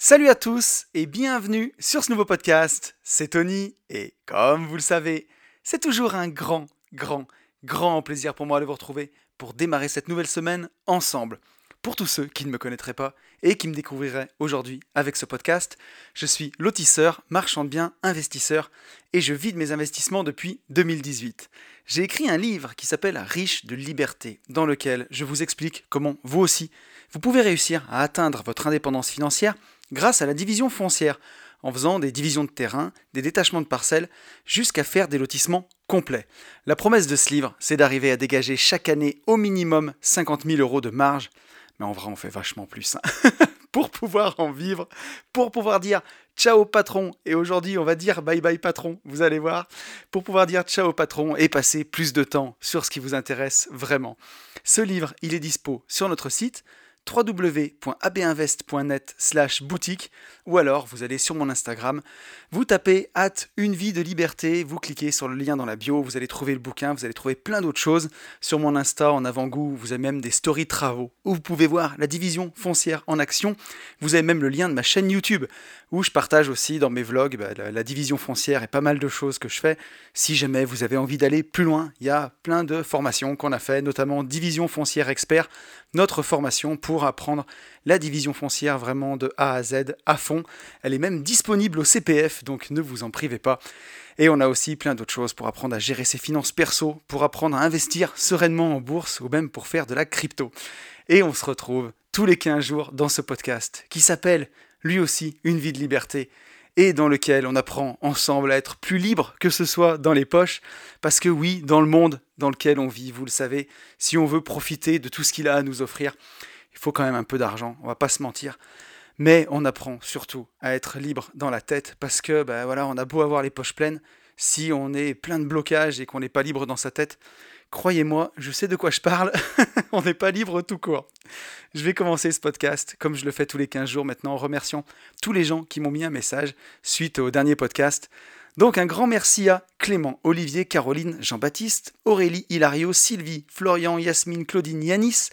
Salut à tous et bienvenue sur ce nouveau podcast. C'est Tony et comme vous le savez, c'est toujours un grand, grand, grand plaisir pour moi de vous retrouver pour démarrer cette nouvelle semaine ensemble. Pour tous ceux qui ne me connaîtraient pas et qui me découvriraient aujourd'hui avec ce podcast, je suis lotisseur, marchand de biens, investisseur et je vis de mes investissements depuis 2018. J'ai écrit un livre qui s'appelle Riche de liberté, dans lequel je vous explique comment vous aussi, vous pouvez réussir à atteindre votre indépendance financière grâce à la division foncière, en faisant des divisions de terrain, des détachements de parcelles, jusqu'à faire des lotissements complets. La promesse de ce livre, c'est d'arriver à dégager chaque année au minimum 50 000 euros de marge, mais en vrai on fait vachement plus, hein. pour pouvoir en vivre, pour pouvoir dire ciao patron, et aujourd'hui on va dire bye bye patron, vous allez voir, pour pouvoir dire ciao patron et passer plus de temps sur ce qui vous intéresse vraiment. Ce livre, il est dispo sur notre site www.abinvest.net slash boutique ou alors vous allez sur mon Instagram, vous tapez at une vie de liberté, vous cliquez sur le lien dans la bio, vous allez trouver le bouquin, vous allez trouver plein d'autres choses. Sur mon Insta en avant-goût, vous avez même des stories travaux où vous pouvez voir la division foncière en action. Vous avez même le lien de ma chaîne YouTube où je partage aussi dans mes vlogs bah, la, division foncière et pas mal de choses que je fais. Si jamais vous avez envie d'aller plus loin, il y a plein de formations qu'on a fait, notamment Division foncière expert, notre formation pour apprendre la division foncière vraiment de A à Z à fond. Elle est même disponible au CPF, donc ne vous en privez pas. Et on a aussi plein d'autres choses pour apprendre à gérer ses finances perso, pour apprendre à investir sereinement en bourse ou même pour faire de la crypto. Et on se retrouve tous les 15 jours dans ce podcast qui s'appelle lui aussi Une vie de liberté et dans lequel on apprend ensemble à être plus libre que ce soit dans les poches, parce que oui, dans le monde dans lequel on vit, vous le savez, si on veut profiter de tout ce qu'il a à nous offrir, il faut quand même un peu d'argent, on va pas se mentir. Mais on apprend surtout à être libre dans la tête parce que ben voilà, on a beau avoir les poches pleines, si on est plein de blocages et qu'on n'est pas libre dans sa tête, croyez-moi, je sais de quoi je parle, on n'est pas libre tout court. Je vais commencer ce podcast, comme je le fais tous les 15 jours maintenant, en remerciant tous les gens qui m'ont mis un message suite au dernier podcast. Donc un grand merci à Clément, Olivier, Caroline, Jean-Baptiste, Aurélie, Hilario, Sylvie, Florian, Yasmine, Claudine, Yanis,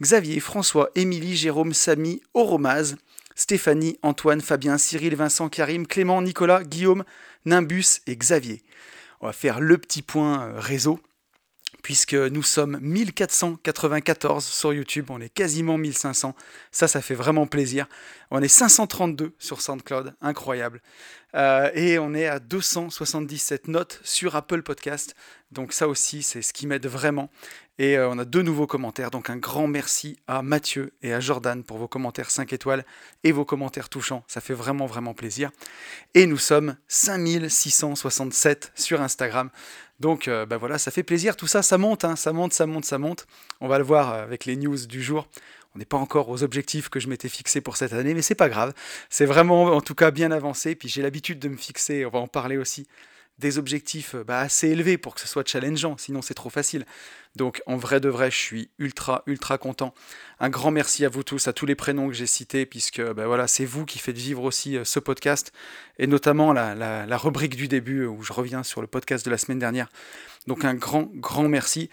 Xavier, François, Émilie, Jérôme, Samy, Oromaz, Stéphanie, Antoine, Fabien, Cyril, Vincent, Karim, Clément, Nicolas, Guillaume, Nimbus et Xavier. On va faire le petit point euh, réseau puisque nous sommes 1494 sur YouTube, on est quasiment 1500. Ça, ça fait vraiment plaisir. On est 532 sur SoundCloud, incroyable. Euh, et on est à 277 notes sur Apple Podcast. Donc ça aussi, c'est ce qui m'aide vraiment. Et euh, on a deux nouveaux commentaires. Donc un grand merci à Mathieu et à Jordan pour vos commentaires 5 étoiles et vos commentaires touchants. Ça fait vraiment, vraiment plaisir. Et nous sommes 5667 sur Instagram. Donc ben voilà, ça fait plaisir. Tout ça, ça monte, hein. ça monte, ça monte, ça monte. On va le voir euh, avec les news du jour. On n'est pas encore aux objectifs que je m'étais fixé pour cette année, mais c'est pas grave. C'est vraiment en tout cas bien avancé. Puis j'ai l'habitude de me fixer, on va en parler aussi, des objectifs euh, bah, assez élevés pour que ce soit challengeant, sinon c'est trop facile. Donc en vrai de vrai, je suis ultra, ultra content. Un grand merci à vous tous, à tous les prénoms que j'ai cités, puisque bah, c'est vous qui faites vivre aussi euh, ce podcast, et notamment la, la, rubrique du début où je reviens sur le podcast de la semaine dernière. Donc un grand, grand merci.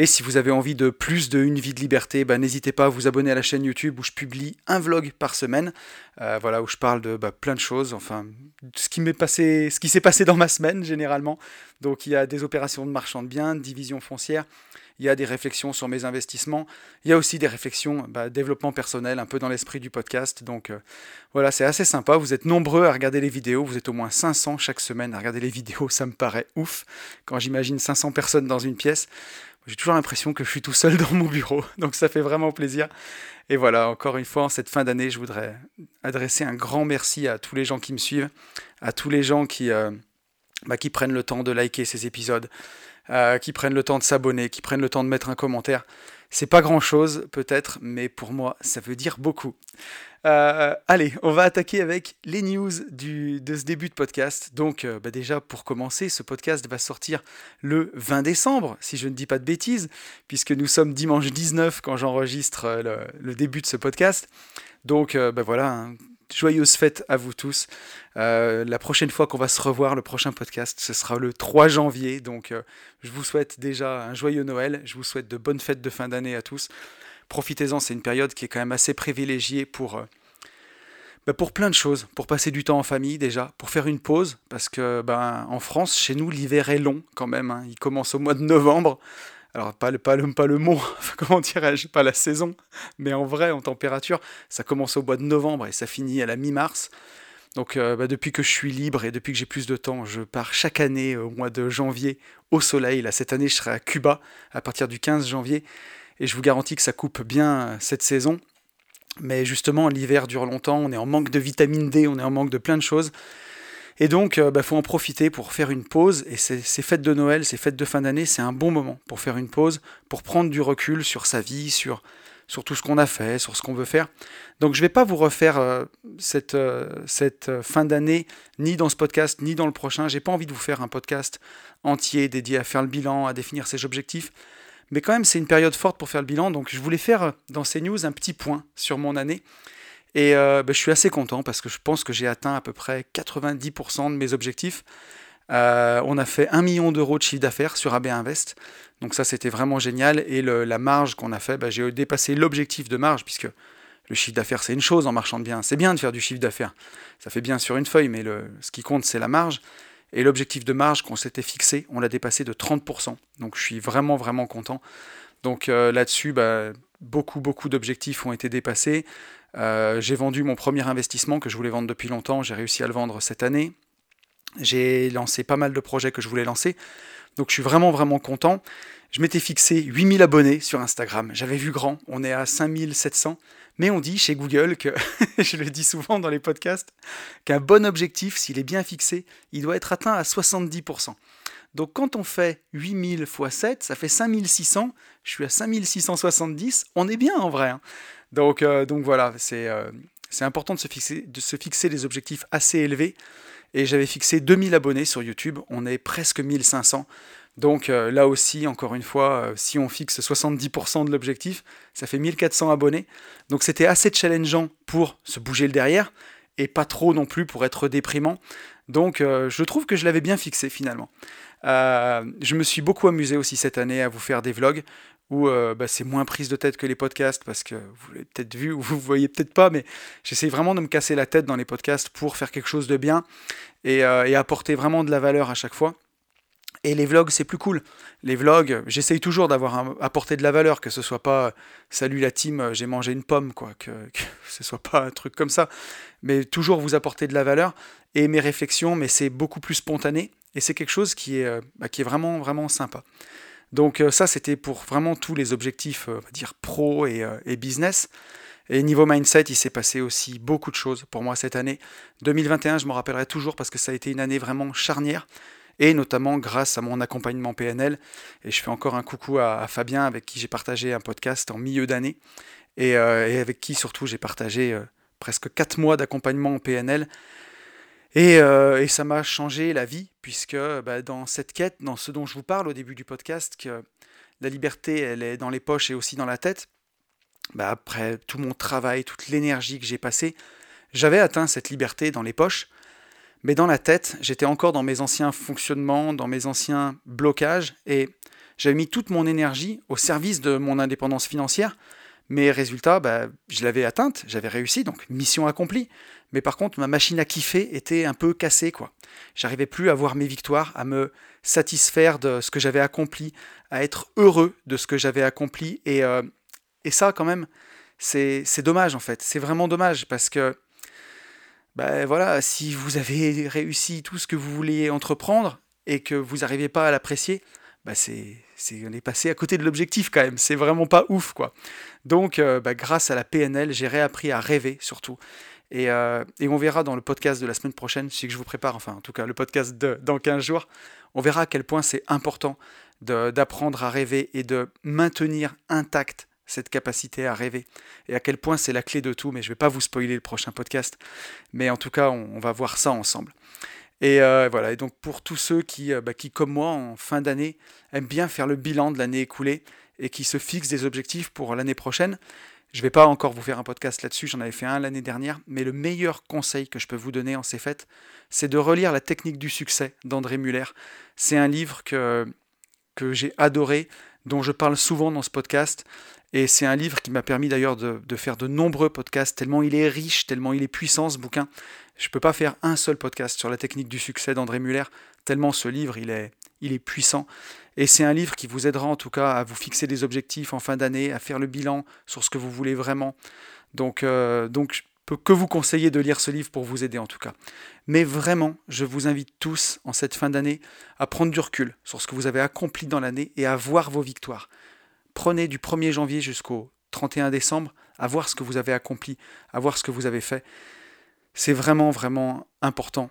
Et si vous avez envie de plus de Une vie de liberté, bah, n'hésitez pas à vous abonner à la chaîne YouTube où je publie un vlog par semaine, euh, voilà, où je parle de bah, plein de choses, enfin, ce qui m'est passé, ce qui s'est passé dans ma semaine généralement. Donc il y a des opérations de marchand de biens, de division foncière, il y a des réflexions sur mes investissements, il y a aussi des réflexions bah, développement personnel, un peu dans l'esprit du podcast. Donc euh, voilà, c'est assez sympa. Vous êtes nombreux à regarder les vidéos, vous êtes au moins 500 chaque semaine à regarder les vidéos, ça me paraît ouf quand j'imagine 500 personnes dans une pièce. J'ai toujours l'impression que je suis tout seul dans mon bureau, donc ça fait vraiment plaisir. Et voilà, encore une fois, en cette fin d'année, je voudrais adresser un grand merci à tous les gens qui me suivent, à tous les gens qui, euh, bah, qui prennent le temps de liker ces épisodes, euh, qui prennent le temps de s'abonner, qui prennent le temps de mettre un commentaire. C'est pas grand chose peut-être, mais pour moi ça veut dire beaucoup. Euh, allez, on va attaquer avec les news du, de ce début de podcast. Donc euh, bah déjà pour commencer, ce podcast va sortir le 20 décembre, si je ne dis pas de bêtises, puisque nous sommes dimanche 19 quand j'enregistre le, début de ce podcast. Donc bah voilà, hein, joyeuses fêtes à vous tous. Euh, la prochaine fois qu'on va se revoir, le prochain podcast, ce sera le 3 janvier. Donc euh, je vous souhaite déjà un joyeux Noël. Je vous souhaite de bonnes fêtes de fin d'année à tous. Profitez-en, c'est une période qui est quand même assez privilégiée pour, euh, bah, Pour plein de choses, pour passer du temps en famille déjà, pour faire une pause, parce que ben, en France, chez nous, l'hiver est long quand même, hein. il commence au mois de novembre. Alors pas le, pas le, pas le mot, comment dirais-je, pas la saison, mais en vrai, en température, ça commence au mois de novembre et ça finit à la mi-mars. Donc euh, bah, depuis que je suis libre et depuis que j'ai plus de temps, je pars chaque année au mois de janvier au soleil. Là, cette année, je serai à Cuba à partir du 15 janvier. Et je vous garantis que ça coupe bien euh, cette saison. Mais justement, l'hiver dure longtemps, on est en manque de vitamine D, on est en manque de plein de choses. Et donc, il euh, bah, faut en profiter pour faire une pause. Et ces, fêtes de Noël, ces fêtes de fin d'année, c'est un bon moment pour faire une pause, pour prendre du recul sur sa vie, sur, tout ce qu'on a fait, sur ce qu'on veut faire. Donc, je ne vais pas vous refaire euh, cette, cette fin d'année, ni dans ce podcast, ni dans le prochain. J'ai pas envie de vous faire un podcast entier dédié à faire le bilan, à définir ses objectifs. Mais quand même, c'est une période forte pour faire le bilan. Donc, je voulais faire euh, dans ces news un petit point sur mon année. Et euh, bah, je suis assez content parce que je pense que j'ai atteint à peu près 90% de mes objectifs. Euh, on a fait 1 million d'euros de chiffre d'affaires sur AB Invest. Donc ça, c'était vraiment génial. Et la marge qu'on a fait, bah, j'ai dépassé l'objectif de marge puisque le chiffre d'affaires, c'est une chose en marchant bien. C'est bien de faire du chiffre d'affaires. Ça fait bien sur une feuille, mais ce qui compte, c'est la marge. Et l'objectif de marge qu'on s'était fixé, on l'a dépassé de 30%. Donc je suis vraiment, vraiment content. Donc euh, là-dessus, bah, beaucoup, beaucoup d'objectifs ont été dépassés. Euh, j'ai vendu mon premier investissement que je voulais vendre depuis longtemps. J'ai réussi à le vendre cette année. J'ai lancé pas mal de projets que je voulais lancer. Donc je suis vraiment, vraiment content. Je m'étais fixé 8000 abonnés sur Instagram. J'avais vu grand. On est à 5700. Mais on dit chez Google que, je le dis souvent dans les podcasts, qu'un bon objectif, s'il est bien fixé, il doit être atteint à 70%. Donc quand on fait 8000 x 7, ça fait 5600, je suis à 5670, on est bien en vrai. Hein. Donc, euh, donc voilà, euh, c'est important de se, fixer, des objectifs assez élevés. Et j'avais fixé 2000 abonnés sur YouTube, on est presque 1500. Donc euh, là aussi, encore une fois, euh, si on fixe 70% de l'objectif, ça fait 1400 abonnés. Donc c'était assez challengeant pour se bouger le derrière et pas trop non plus pour être déprimant. Donc euh, je trouve que je l'avais bien fixé finalement. je me suis beaucoup amusé aussi cette année à vous faire des vlogs où bah, c'est moins prise de tête que les podcasts parce que vous l'avez peut-être vu ou vous voyez peut-être pas, mais j'essaie vraiment de me casser la tête dans les podcasts pour faire quelque chose de bien et apporter vraiment de la valeur à chaque fois. Et les vlogs, c'est plus cool. Les vlogs, j'essaye toujours d'avoir apporté de la valeur, que ce soit pas salut la team, j'ai mangé une pomme, quoi, que, que ce soit pas un truc comme ça, mais toujours vous apporter de la valeur et mes réflexions, mais c'est beaucoup plus spontané et c'est quelque chose qui est, euh, bah, qui est vraiment vraiment sympa. Donc euh, ça, c'était pour vraiment tous les objectifs, euh, on va dire pro et, et business. Et niveau mindset, il s'est passé aussi beaucoup de choses pour moi cette année. 2021, je m'en rappellerai toujours parce que ça a été une année vraiment charnière et notamment grâce à mon accompagnement PNL. Et je fais encore un coucou à, Fabien avec qui j'ai partagé un podcast en milieu d'année et, euh, avec qui surtout j'ai partagé euh, presque 4 mois d'accompagnement en PNL. Euh, et, ça m'a changé la vie, puisque bah, dans cette quête, dans ce dont je vous parle au début du podcast, que la liberté, elle est dans les poches et aussi dans la tête, bah, après tout mon travail, toute l'énergie que j'ai passée, j'avais atteint cette liberté dans les poches, mais dans la tête, j'étais encore dans mes anciens fonctionnements, dans mes anciens blocages, et j'avais mis toute mon énergie au service de mon indépendance financière. Mes résultats, bah, je l'avais atteinte, j'avais réussi, donc mission accomplie. Mais par contre, ma machine à kiffer était un peu cassée, quoi. J'arrivais plus à voir mes victoires, à me satisfaire de ce que j'avais accompli, à être heureux de ce que j'avais accompli. Et, euh, ça, quand même, c'est dommage, en fait. C'est vraiment dommage, parce que ben voilà, si vous avez réussi tout ce que vous vouliez entreprendre et que vous n'arrivez pas à l'apprécier, bah c'est, on est passé à côté de l'objectif quand même. C'est vraiment pas ouf quoi. Donc, euh, bah, grâce à la PNL, j'ai réappris à rêver surtout. Et, euh, et, on verra dans le podcast de la semaine prochaine, si je vous prépare, enfin en tout cas le podcast dans 15 jours, on verra à quel point c'est important d'apprendre à rêver et de maintenir intact cette capacité à rêver et à quel point c'est la clé de tout. Mais je ne vais pas vous spoiler le prochain podcast, mais en tout cas, on, va voir ça ensemble. Et euh, voilà, et donc pour tous ceux qui, euh, bah, qui, comme moi, en fin d'année, aiment bien faire le bilan de l'année écoulée et qui se fixent des objectifs pour l'année prochaine, je ne vais pas encore vous faire un podcast là-dessus, j'en avais fait un l'année dernière, mais le meilleur conseil que je peux vous donner en ces fêtes, c'est de relire La technique du succès d'André Muller. C'est un livre que, que j'ai adoré. dont je parle souvent dans ce podcast. Et c'est un livre qui m'a permis d'ailleurs de, faire de nombreux podcasts, tellement il est riche, tellement il est puissant ce bouquin. Je ne peux pas faire un seul podcast sur la technique du succès d'André Muller, tellement ce livre il est, il est puissant. Et c'est un livre qui vous aidera en tout cas à vous fixer des objectifs en fin d'année, à faire le bilan sur ce que vous voulez vraiment. Donc, euh, donc peux que vous conseiller de lire ce livre pour vous aider en tout cas. Mais vraiment, je vous invite tous en cette fin d'année à prendre du recul sur ce que vous avez accompli dans l'année et à voir vos victoires. Prenez du 1er janvier jusqu'au 31 décembre à voir ce que vous avez accompli, à voir ce que vous avez fait. C'est vraiment, vraiment important.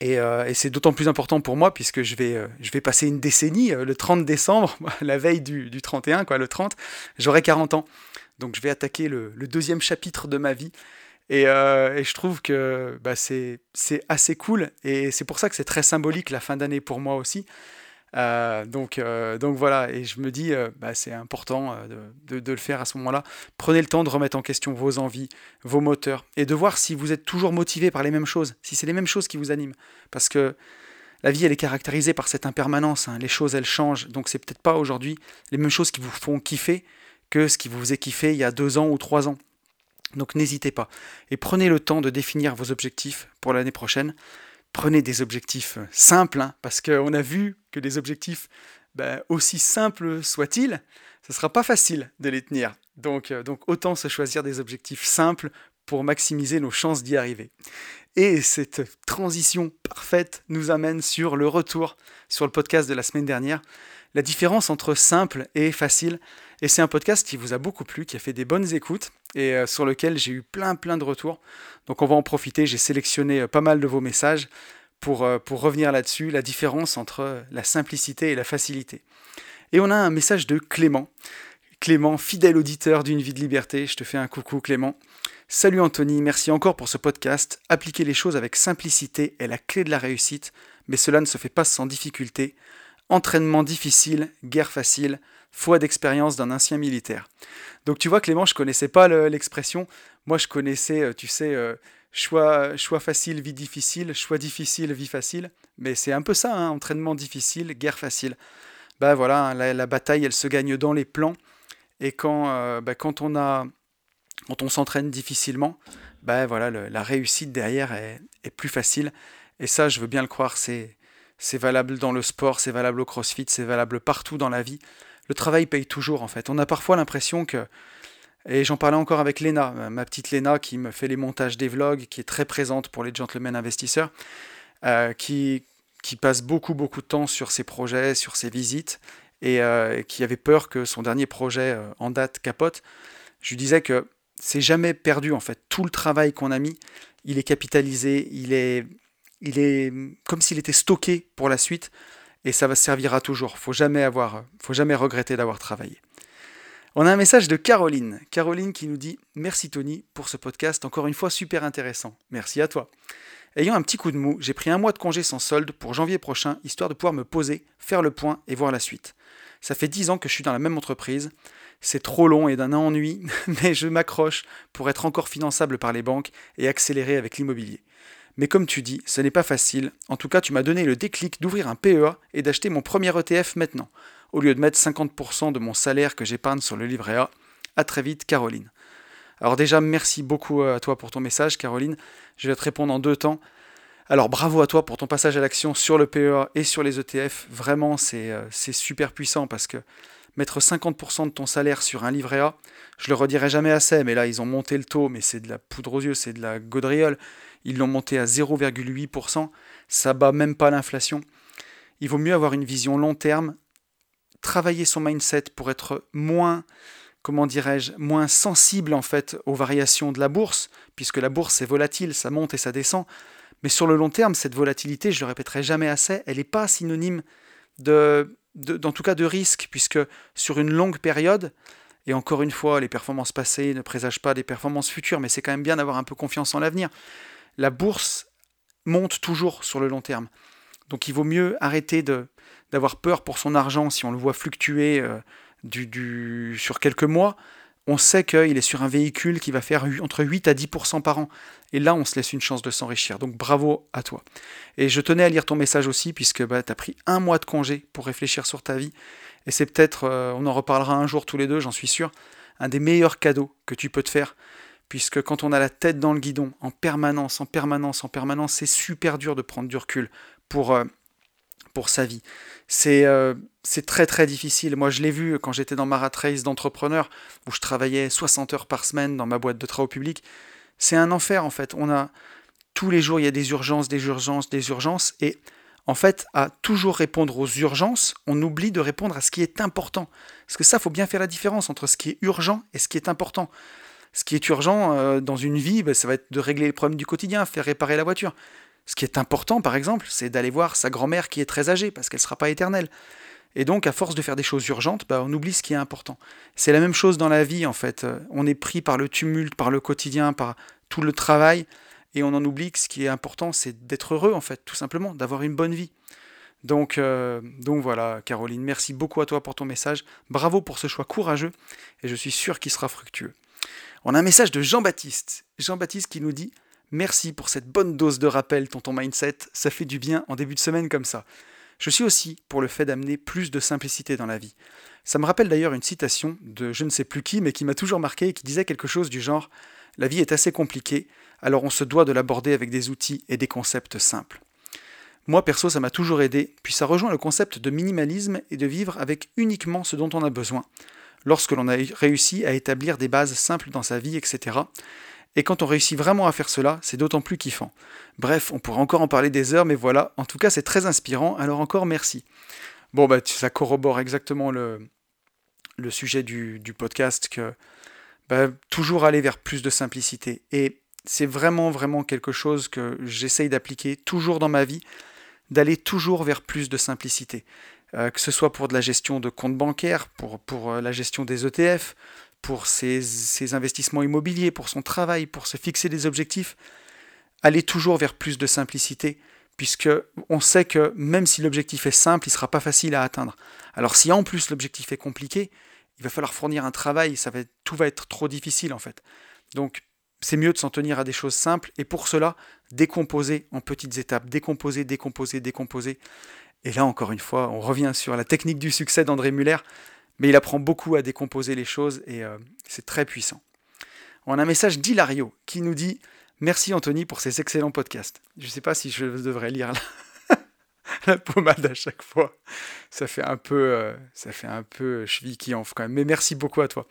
Et, euh, c'est d'autant plus important pour moi puisque je vais, euh, je vais passer une décennie, euh, le 30 décembre, la veille du, 31, quoi, le 30, j'aurai 40 ans. Donc je vais attaquer le, deuxième chapitre de ma vie. Et, je trouve que bah, c'est assez cool. Et c'est pour ça que c'est très symbolique la fin d'année pour moi aussi. Euh, donc, euh, donc voilà, et je me dis, euh, bah, c'est important de, le faire à ce moment-là. Prenez le temps de remettre en question vos envies, vos moteurs, et de voir si vous êtes toujours motivé par les mêmes choses, si c'est les mêmes choses qui vous animent. Parce que la vie, elle est caractérisée par cette impermanence, hein. les choses, elles changent, donc c'est peut-être pas aujourd'hui les mêmes choses qui vous font kiffer que ce qui vous faisait kiffer il y a deux ans ou trois ans. Donc n'hésitez pas, et prenez le temps de définir vos objectifs pour l'année prochaine prenez des objectifs euh, simples, hein, parce qu'on a vu que les objectifs, ben, aussi simples soient-ils, ce ne sera pas facile de les tenir. Euh, donc autant se choisir des objectifs simples pour maximiser nos chances d'y arriver. Et cette transition parfaite nous amène sur le retour sur le podcast de la semaine dernière, la différence entre simple et facile. Et c'est un podcast qui vous a beaucoup plu, qui a fait des bonnes écoutes et euh, sur lequel j'ai eu plein plein de retours. Donc on va en profiter, j'ai sélectionné euh, pas mal de vos messages pour, euh, pour revenir là-dessus, la différence entre la simplicité et la facilité. Et on a un message de Clément. Clément, fidèle auditeur d'une vie de liberté, je te fais un coucou Clément. Salut Anthony, merci encore pour ce podcast. Appliquer les choses avec simplicité est la clé de la réussite, mais cela ne se fait pas sans difficulté. Entraînement difficile, guerre facile, foi d'expérience d'un ancien militaire. Donc tu vois Clément, je connaissais pas l'expression. Moi je connaissais, euh, tu sais, euh, choix, choix facile, vie difficile, choix difficile, vie facile. Mais c'est un peu ça, hein, entraînement difficile, guerre facile. Bah voilà, hein, la, bataille elle se gagne dans les plans. Et quand, euh, bah, quand on a quand on s'entraîne difficilement, bah voilà, la réussite derrière est, est, plus facile. Et ça, je veux bien le croire, c'est, c'est valable dans le sport, c'est valable au crossfit, c'est valable partout dans la vie le travail paye toujours en fait. On a parfois l'impression que, et j'en parlais encore avec Léna, ma petite Léna qui me fait les montages des vlogs, qui est très présente pour les gentlemen investisseurs, euh, qui, qui passe beaucoup beaucoup de temps sur ses projets, sur ses visites, et euh, qui avait peur que son dernier projet euh, en date capote. Je lui disais que c'est jamais perdu en fait. Tout le travail qu'on a mis, il est capitalisé, il est, il est comme s'il était stocké pour la suite et ça va servira toujours. Faut jamais avoir, faut jamais regretter d'avoir travaillé. On a un message de Caroline. Caroline qui nous dit Merci Tony pour ce podcast, encore une fois super intéressant. Merci à toi. Ayant un petit coup de mou, j'ai pris un mois de congé sans solde pour janvier prochain, histoire de pouvoir me poser, faire le point et voir la suite. Ça fait dix ans que je suis dans la même entreprise. C'est trop long et d'un ennui, mais je m'accroche pour être encore finançable par les banques et accélérer avec l'immobilier. Mais comme tu dis, ce n'est pas facile. En tout cas, tu m'as donné le déclic d'ouvrir un PEA et d'acheter mon premier ETF maintenant, au lieu de mettre 50% de mon salaire que j'épargne sur le livret A. À très vite, Caroline. Alors déjà, merci beaucoup à toi pour ton message, Caroline. Je vais te répondre en deux temps. Alors bravo à toi pour ton passage à l'action sur le PEA et sur les ETF. Vraiment, euh, c'est super puissant parce que mettre 50% de ton salaire sur un livret A, je le redirai jamais assez, mais là, ils ont monté le taux, mais c'est de la poudre aux yeux, c'est de la gaudriole. Ils l'ont monté à 0,8%. Ça bat même pas l'inflation. Il vaut mieux avoir une vision long terme, travailler son mindset pour être moins, comment dirais-je, moins sensible en fait aux variations de la bourse, puisque la bourse est volatile, ça monte et ça descend. Mais sur le long terme, cette volatilité, je le répéterai jamais assez, elle n'est pas synonyme de, de, tout cas de risque, puisque sur une longue période, et encore une fois, les performances passées ne présagent pas des performances futures, mais c'est quand même bien d'avoir un peu confiance en l'avenir. La bourse monte toujours sur le long terme. Donc il vaut mieux arrêter d'avoir peur pour son argent si on le voit fluctuer euh, du, sur quelques mois. On sait qu'il est sur un véhicule qui va faire entre 8 à 10% par an. Et là, on se laisse une chance de s'enrichir. Donc bravo à toi. Et je tenais à lire ton message aussi, puisque bah, tu as pris un mois de congé pour réfléchir sur ta vie. Et c'est peut-être, euh, on en reparlera un jour tous les deux, j'en suis sûr, un des meilleurs cadeaux que tu peux te faire. Puisque quand on a la tête dans le guidon, en permanence, en permanence, en permanence, c'est super dur de prendre du recul pour, euh, pour sa vie. C'est euh, c'est très très difficile. Moi, je l'ai vu quand j'étais dans ma rat race d'entrepreneur, où je travaillais 60 heures par semaine dans ma boîte de travaux publics. C'est un enfer en fait. On a tous les jours, il y a des urgences, des urgences, des urgences, et en fait, à toujours répondre aux urgences, on oublie de répondre à ce qui est important. Parce que ça, faut bien faire la différence entre ce qui est urgent et ce qui est important. Ce qui est urgent euh, dans une vie, ben, ça va être de régler les problèmes du quotidien, faire réparer la voiture. Ce qui est important, par exemple, c'est d'aller voir sa grand-mère qui est très âgée, parce qu'elle ne sera pas éternelle. Et donc, à force de faire des choses urgentes, bah, on oublie ce qui est important. C'est la même chose dans la vie, en fait. Euh, on est pris par le tumulte, par le quotidien, par tout le travail, et on en oublie que ce qui est important, c'est d'être heureux, en fait, tout simplement, d'avoir une bonne vie. Donc, euh, donc voilà, Caroline, merci beaucoup à toi pour ton message. Bravo pour ce choix courageux, et je suis sûr qu'il sera fructueux. On a un message de Jean-Baptiste. Jean-Baptiste qui nous dit Merci pour cette bonne dose de rappel, tonton mindset. Ça fait du bien en début de semaine comme ça. Je suis aussi pour le fait d'amener plus de simplicité dans la vie. Ça me rappelle d'ailleurs une citation de je ne sais plus qui, mais qui m'a toujours marqué et qui disait quelque chose du genre La vie est assez compliquée, alors on se doit de l'aborder avec des outils et des concepts simples. Moi perso, ça m'a toujours aidé, puis ça rejoint le concept de minimalisme et de vivre avec uniquement ce dont on a besoin, lorsque l'on a réussi à établir des bases simples dans sa vie, etc. Et quand on réussit vraiment à faire cela, c'est d'autant plus kiffant. Bref, on pourrait encore en parler des heures, mais voilà, en tout cas c'est très inspirant, alors encore merci. Bon, bah, ça corrobore exactement le, sujet du, podcast, que bah, toujours aller vers plus de simplicité. Et c'est vraiment, vraiment quelque chose que j'essaye d'appliquer toujours dans ma vie, d'aller toujours vers plus de simplicité. Euh, que ce soit pour de la gestion de comptes bancaires, pour, pour euh, la gestion des ETF, pour ses, investissements immobiliers, pour son travail, pour se fixer des objectifs, aller toujours vers plus de simplicité, puisque on sait que même si l'objectif est simple, il ne sera pas facile à atteindre. Alors si en plus l'objectif est compliqué, il va falloir fournir un travail, ça va tout va être trop difficile en fait. Donc c'est mieux de s'en tenir à des choses simples et pour cela, décomposer en petites étapes, décomposer, décomposer, décomposer. Et là encore une fois, on revient sur la technique du succès d'André Muller. Mais il apprend beaucoup à décomposer les choses et euh, c'est très puissant. On a un message d'Hilario qui nous dit Merci Anthony pour ces excellents podcasts. Je ne sais pas si je devrais lire la, pommade à chaque fois. Ça fait un peu, euh, ça fait un peu cheville qui enfle quand même. Mais merci beaucoup à toi.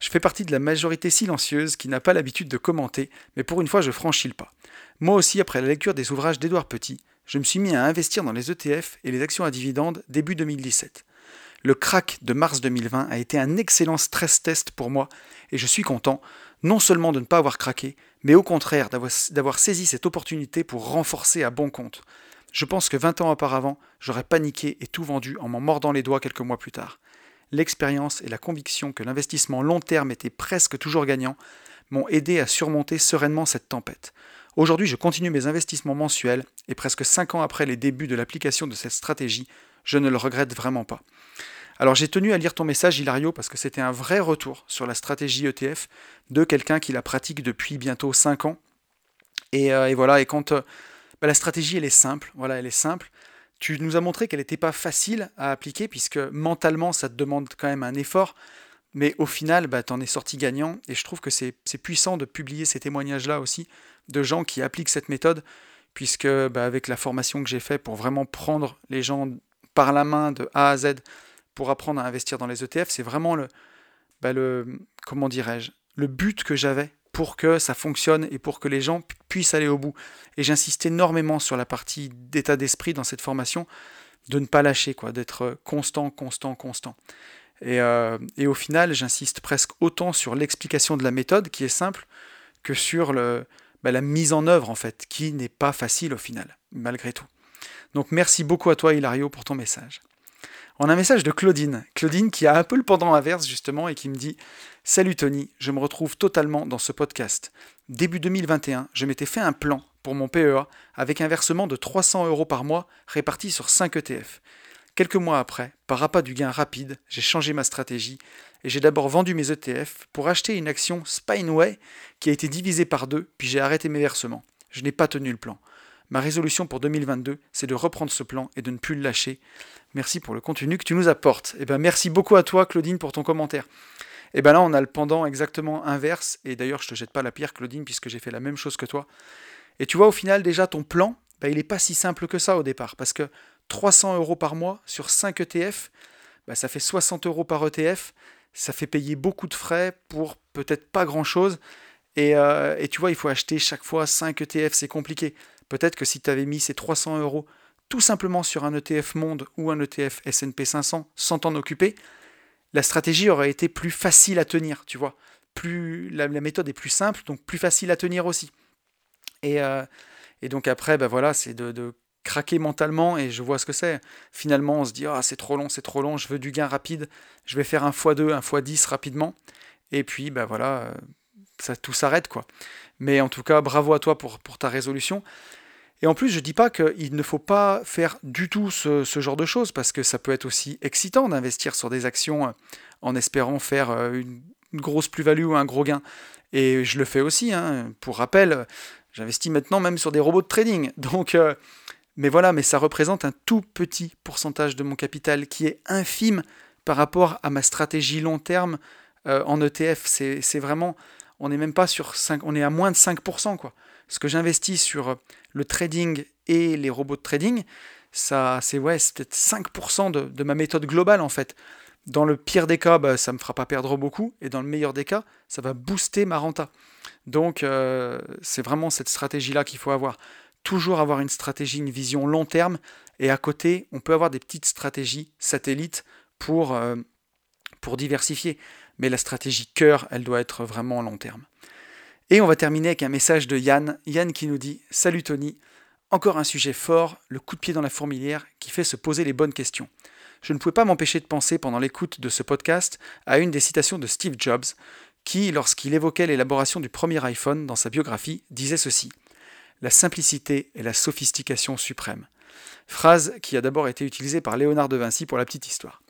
Je fais partie de la majorité silencieuse qui n'a pas l'habitude de commenter, mais pour une fois je franchis le pas. Moi aussi, après la lecture des ouvrages d'Édouard Petit, je me suis mis à investir dans les ETF et les actions à dividendes début 2017. Le crack de mars 2020 a été un excellent stress test pour moi et je suis content non seulement de ne pas avoir craqué, mais au contraire d'avoir saisi cette opportunité pour renforcer à bon compte. Je pense que 20 ans auparavant, j'aurais paniqué et tout vendu en m'en mordant les doigts quelques mois plus tard. L'expérience et la conviction que l'investissement long terme était presque toujours gagnant m'ont aidé à surmonter sereinement cette tempête. Aujourd'hui, je continue mes investissements mensuels et presque 5 ans après les débuts de l'application de cette stratégie, je ne le regrette vraiment pas. Alors j'ai tenu à lire ton message, Hilario, parce que c'était un vrai retour sur la stratégie ETF de quelqu'un qui la pratique depuis bientôt 5 ans. Et, euh, voilà, et quand euh, bah, la stratégie, elle est simple, voilà, elle est simple. Tu nous as montré qu'elle n'était pas facile à appliquer, puisque mentalement, ça te demande quand même un effort. Mais au final, bah, tu en es sorti gagnant. Et je trouve que c'est puissant de publier ces témoignages-là aussi, de gens qui appliquent cette méthode, puisque bah, avec la formation que j'ai faite pour vraiment prendre les gens par la main de A à Z pour apprendre à investir dans les ETF, c'est vraiment le, bah le comment dirais-je, le but que j'avais pour que ça fonctionne et pour que les gens puissent aller au bout. Et j'insiste énormément sur la partie d'état d'esprit dans cette formation, de ne pas lâcher, quoi, d'être constant, constant, constant. Et, euh, et au final, j'insiste presque autant sur l'explication de la méthode, qui est simple, que sur bah, la mise en œuvre, en fait, qui n'est pas facile au final, malgré tout. Donc merci beaucoup à toi Hilario pour ton message. On a un message de Claudine. Claudine qui a un peu le pendant inverse justement et qui me dit Salut Tony, je me retrouve totalement dans ce podcast. Début 2021, je m'étais fait un plan pour mon PEA avec un versement de 300 euros par mois réparti sur 5 ETF. Quelques mois après, par appât du gain rapide, j'ai changé ma stratégie et j'ai d'abord vendu mes ETF pour acheter une action Spineway qui a été divisée par deux, puis j'ai arrêté mes versements. Je n'ai pas tenu le plan. Ma résolution pour 2022, c'est de reprendre ce plan et de ne plus le lâcher. Merci pour le contenu que tu nous apportes. Et eh ben merci beaucoup à toi, Claudine, pour ton commentaire. Et eh ben là, on a le pendant exactement inverse. Et d'ailleurs, je te jette pas la pierre, Claudine, puisque j'ai fait la même chose que toi. Et tu vois, au final, déjà, ton plan, ben, il n'est pas si simple que ça au départ. Parce que 300 euros par mois sur 5 ETF, ben, ça fait 60 euros par ETF. Ça fait payer beaucoup de frais pour peut-être pas grand-chose. Et, euh, et, tu vois, il faut acheter chaque fois 5 ETF, c'est compliqué. Peut-être que si tu avais mis ces 300 euros tout simplement sur un ETF Monde ou un ETF SP 500 sans t'en occuper, la stratégie aurait été plus facile à tenir, tu vois. Plus, la, méthode est plus simple, donc plus facile à tenir aussi. Et, euh, donc après, ben voilà, c'est de, craquer mentalement et je vois ce que c'est. Finalement, on se dit, ah, c'est trop long, c'est trop long, je veux du gain rapide, je vais faire un x2, un x10 rapidement. Et puis, ben voilà, euh, ça, tout s'arrête, quoi. Mais en tout cas, bravo à toi pour, pour ta résolution. Et en plus, je ne dis pas qu'il ne faut pas faire du tout ce, genre de choses, parce que ça peut être aussi excitant d'investir sur des actions euh, en espérant faire euh, une, grosse plus-value ou un gros gain. Et je le fais aussi. Hein. Pour rappel, j'investis maintenant même sur des robots de trading. Donc, mais voilà, mais ça représente un tout petit pourcentage de mon capital qui est infime par rapport à ma stratégie long terme en ETF. C'est vraiment, on n'est même pas sur 5, on est à moins de 5%. quoi ce que j'investis sur le trading et les robots de trading, c'est ouais, peut-être 5% de, ma méthode globale en fait. Dans le pire des cas, bah, ça ne me fera pas perdre beaucoup, et dans le meilleur des cas, ça va booster ma renta. Donc euh, c'est vraiment cette stratégie-là qu'il faut avoir. Toujours avoir une stratégie, une vision long terme, et à côté, on peut avoir des petites stratégies satellites pour, euh, pour diversifier. Mais la stratégie cœur, elle doit être vraiment long terme. Et on va terminer avec un message de Yann. Yann qui nous dit Salut Tony, encore un sujet fort, le coup de pied dans la fourmilière qui fait se poser les bonnes questions. Je ne pouvais pas m'empêcher de penser pendant l'écoute de ce podcast à une des citations de Steve Jobs, qui, lorsqu'il évoquait l'élaboration du premier iPhone dans sa biographie, disait ceci La simplicité est la sophistication suprême. Phrase qui a d'abord été utilisée par Léonard de Vinci pour la petite histoire.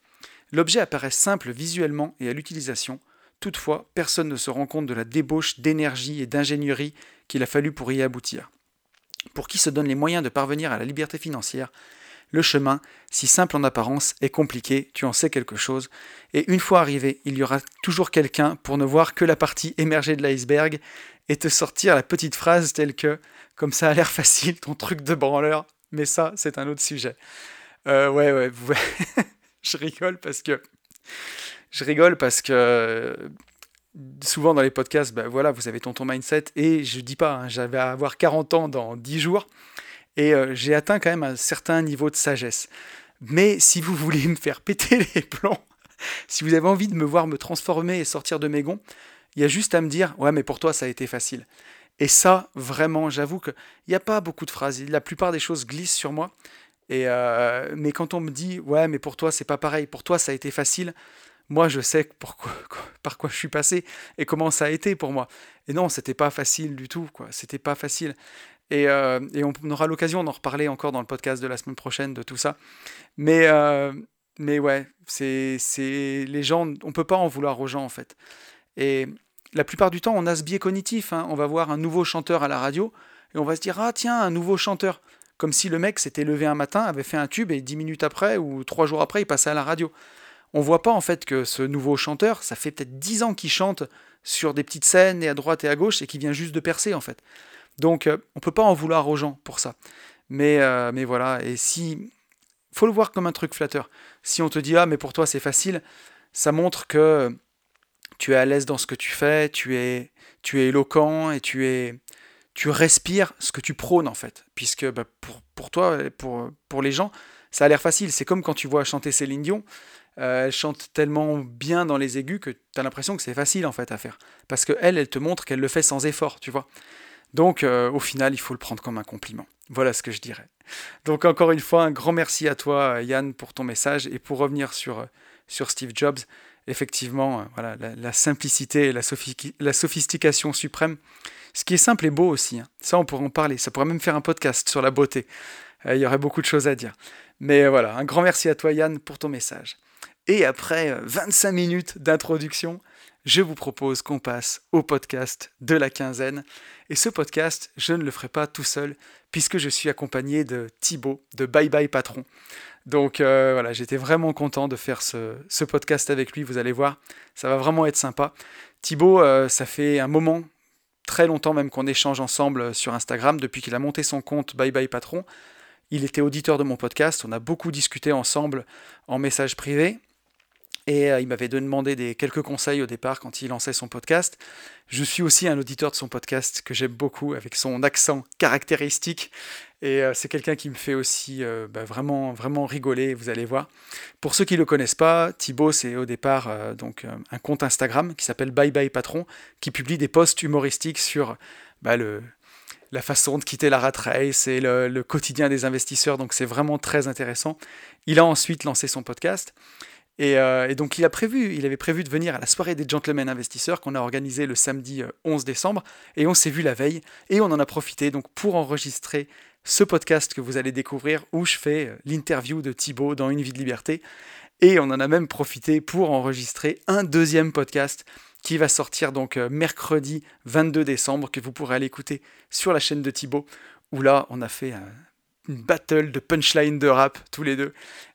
L'objet apparaît simple visuellement et à l'utilisation, Toutefois, personne ne se rend compte de la débauche d'énergie et d'ingénierie qu'il a fallu pour y aboutir. Pour qui se donne les moyens de parvenir à la liberté financière, le chemin, si simple en apparence, est compliqué, tu en sais quelque chose, et une fois arrivé, il y aura toujours quelqu'un pour ne voir que la partie émergée de l'iceberg et te sortir la petite phrase telle que comme ça a l'air facile, ton truc de branleur, mais ça, c'est un autre sujet. Euh, ouais, ouais, ouais. je rigole parce que je rigole parce que souvent dans les podcasts, ben voilà, vous avez tonton mindset et je dis pas, hein, j'avais à avoir 40 ans dans 10 jours et euh, j'ai atteint quand même un certain niveau de sagesse. Mais si vous voulez me faire péter les plombs, si vous avez envie de me voir me transformer et sortir de mes gonds, il y a juste à me dire ouais mais pour toi ça a été facile. Et ça, vraiment, j'avoue qu'il n'y a pas beaucoup de phrases. La plupart des choses glissent sur moi. Et euh, mais quand on me dit ouais mais pour toi c'est pas pareil, pour toi ça a été facile, moi je sais pourquoi, par quoi je suis passé et comment ça a été pour moi. Et non, c'était pas facile du tout, quoi. C'était pas facile. Et, euh, et on aura l'occasion d'en reparler encore dans le podcast de la semaine prochaine de tout ça. Mais, euh, mais ouais, c'est, les gens, on peut pas en vouloir aux gens en fait. Et la plupart du temps, on a ce biais cognitif. Hein. On va voir un nouveau chanteur à la radio et on va se dire ah tiens un nouveau chanteur, comme si le mec s'était levé un matin, avait fait un tube et dix minutes après ou trois jours après il passait à la radio on voit pas en fait que ce nouveau chanteur, ça fait peut-être 10 ans qu'il chante sur des petites scènes et à droite et à gauche et qui vient juste de percer en fait. Donc euh, on peut pas en vouloir aux gens pour ça. Mais, euh, mais voilà, et si faut le voir comme un truc flatteur. Si on te dit ah mais pour toi c'est facile, ça montre que tu es à l'aise dans ce que tu fais, tu es tu es éloquent et tu es tu respires ce que tu prônes en fait, puisque bah, pour, pour toi, pour, pour les gens, ça a l'air facile. C'est comme quand tu vois chanter Céline Dion, euh, elle chante tellement bien dans les aigus que tu as l'impression que c'est facile en fait à faire. Parce qu'elle, elle te montre qu'elle le fait sans effort, tu vois. Donc euh, au final, il faut le prendre comme un compliment. Voilà ce que je dirais. Donc encore une fois, un grand merci à toi Yann pour ton message et pour revenir sur Steve Jobs. Effectivement, euh, voilà, la, simplicité et la, la, sophistication suprême. Ce qui est simple et beau aussi. Hein. Ça, on pourrait en parler. Ça pourrait même faire un podcast sur la beauté. Il y aurait beaucoup de choses à dire. Mais voilà, un grand merci à toi Yann pour ton message. Et après 25 euh, minutes d'introduction, je vous propose qu'on passe au podcast de la quinzaine. Et ce podcast, je ne le ferai pas tout seul, puisque je suis accompagné de Thibaut de Bye Bye Patron. Donc euh, voilà, j'étais vraiment content de faire ce, podcast avec lui, vous allez voir, ça va vraiment être sympa. Thibaut, euh, ça fait un moment, très longtemps même qu'on échange ensemble sur Instagram, depuis qu'il a monté son compte Bye Bye Patron. Il était auditeur de mon podcast, on a beaucoup discuté ensemble en message privé. Et euh, il m'avait demandé des, quelques conseils au départ quand il lançait son podcast. Je suis aussi un auditeur de son podcast que j'aime beaucoup, avec son accent caractéristique. Et euh, c'est quelqu'un qui me fait aussi euh, bah, vraiment, vraiment rigoler, vous allez voir. Pour ceux qui ne le connaissent pas, Thibaut, c'est au départ donc, un compte Instagram qui s'appelle Bye Bye Patron, qui publie des posts humoristiques sur bah, la façon de quitter la rat race et le quotidien des investisseurs. Donc c'est vraiment très intéressant. Il a ensuite lancé son podcast. Euh, et, donc il prévu, avait prévu de venir à la soirée des gentlemen investisseurs qu'on a organisée le samedi 11 euh, décembre, et on s'est vu la veille, et on en a profité donc pour enregistrer ce podcast que vous allez découvrir où je fais euh, l'interview de Thibaut dans Une vie de liberté, et on en a même profité pour enregistrer un deuxième podcast qui va sortir donc mercredi 22 décembre, que vous pourrez aller écouter sur la chaîne de Thibaut, où là on a fait une battle de punchline de rap tous les deux.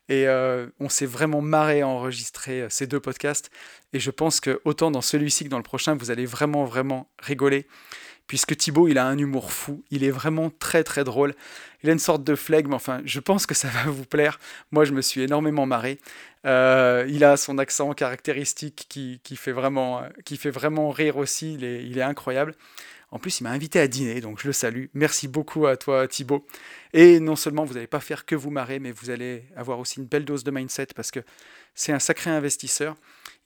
Et euh, on s'est vraiment marré à enregistrer euh, ces deux podcasts. Et je pense que autant dans celui-ci que dans le prochain, vous allez vraiment, vraiment rigoler. Puisque Thibaut, il a un humour fou. Il est vraiment très, très drôle. Il a une sorte de flegme. Enfin, je pense que ça va vous plaire. Moi, je me suis énormément marré. Euh, il a son accent caractéristique qui, qui, fait, vraiment, qui fait vraiment rire aussi. Il est, il est incroyable. En plus, il m'a invité à dîner, donc je le salue. Merci beaucoup à toi, Thibaut. Et non seulement vous n'allez pas faire que vous marrer, mais vous allez avoir aussi une belle dose de mindset parce que c'est un sacré investisseur.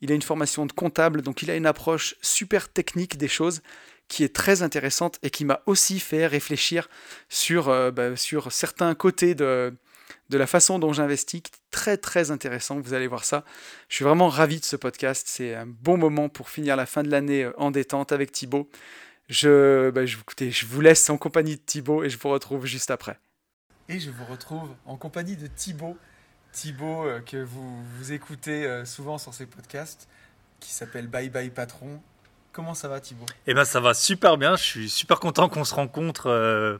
Il a une formation de comptable, donc il a une approche super technique des choses qui est très intéressante et qui m'a aussi fait réfléchir sur, euh, bah, certains côtés de, de la façon dont j'investis. Très très intéressant, vous allez voir ça. Je suis vraiment ravi de ce podcast. C'est un bon moment pour finir la fin de l'année euh, en détente avec Thibaut. Je, bah, je, écoutez, je vous laisse en compagnie de Thibaut et je vous retrouve juste après. Et je vous retrouve en compagnie de Thibaut. Thibaut euh, que vous, vous écoutez euh, souvent sur ces podcasts, qui s'appelle Bye Bye Patron. Comment ça va Thibaut? Eh ben ça va super bien, je suis super content qu'on se rencontre euh,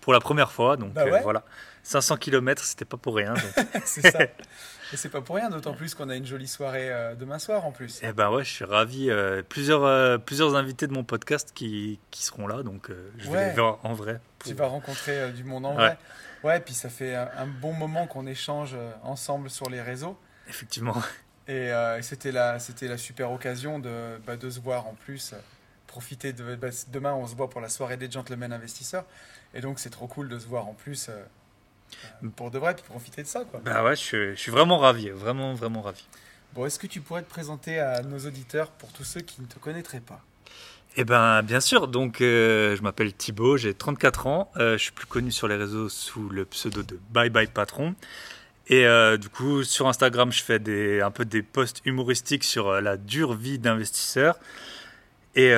pour la première fois. Donc bah voilà, 500 km, c'était pas pour rien. C'est ça. Et c'est pas pour rien, d'autant plus qu'on a une jolie soirée euh, demain soir en plus. Eh ben ouais, je suis ravi. Euh, plusieurs, euh, plusieurs invités de mon podcast qui, qui seront là, donc je vais les voir en vrai. Tu vas rencontrer du monde en vrai. Ouais, puis ça fait un, bon moment qu'on échange ensemble sur les réseaux. Effectivement. Et c'était la, c'était la super occasion de, bah, de se voir en plus. Profiter de. Bah, demain, on se voit pour la soirée des gentlemen investisseurs. Et donc, c'est trop cool de se voir en plus pour de vrai, puis profiter de ça. Quoi. Bah ouais, je, suis vraiment ravi, vraiment, vraiment ravi. Bon, est-ce que tu pourrais te présenter à nos auditeurs pour tous ceux qui ne te connaîtraient pas? Eh ben, bien sûr. Donc, euh, je m'appelle Thibaut, j'ai 34 ans. Euh, je suis plus connu sur les réseaux sous le pseudo de Bye Bye Patron. Et euh, du coup, sur Instagram, je fais des, un peu des posts humoristiques sur la dure vie d'investisseur. Et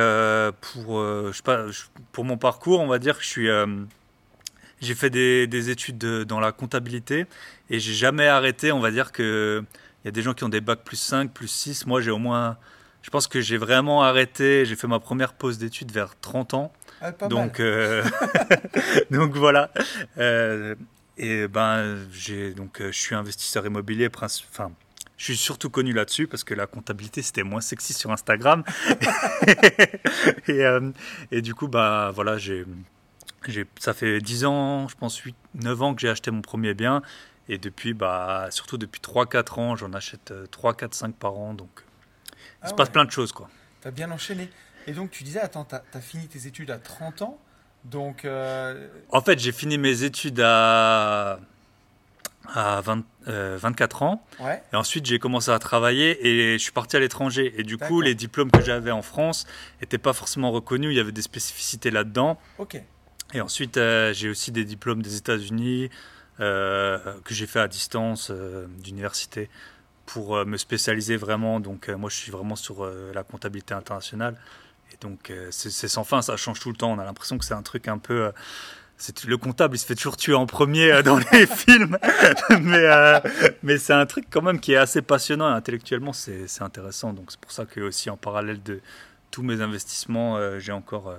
pour, je sais pas, pour mon parcours, on va dire que je suis j'ai fait des, études dans la comptabilité et j'ai jamais arrêté. On va dire que il y a des gens qui ont des bacs plus 5, plus 6. Moi, j'ai au moins. Je pense que j'ai vraiment arrêté. J'ai fait ma première pause d'études vers 30 ans. Ah, donc, euh, donc voilà. Euh, et ben, j'ai donc euh, je suis investisseur immobilier. Enfin, je suis surtout connu là-dessus parce que la comptabilité c'était moins sexy sur Instagram. et, et, du coup, bah voilà, j'ai ça fait 10 ans, je pense 8, 9 ans que j'ai acheté mon premier bien. Et depuis, bah, surtout depuis 3-4 ans, j'en achète 3, 4, 5 par an. Donc, il ah se passe plein de choses. Tu as bien enchaîné. Et donc, tu disais, attends, tu as, fini tes études à 30 ans. Donc. Euh, en fait, j'ai fini mes études à, à 20, 24 euh, ans. Ouais. Et ensuite, j'ai commencé à travailler et je suis parti à l'étranger. Et du coup, les diplômes que j'avais en France n'étaient pas forcément reconnus. Il y avait des spécificités là-dedans. Ok. Et ensuite, euh, j'ai aussi des diplômes des États-Unis euh, que j'ai fait à distance euh, d'université pour me spécialiser vraiment. Donc, moi, je suis vraiment sur la comptabilité internationale. Et donc, c'est sans fin, ça change tout le temps. On a l'impression que c'est un truc un peu le comptable, il se fait toujours tuer en premier dans les films, mais, c'est un truc quand même qui est assez passionnant et intellectuellement c'est intéressant. Donc c'est pour ça que aussi en parallèle de tous mes investissements, j'ai encore,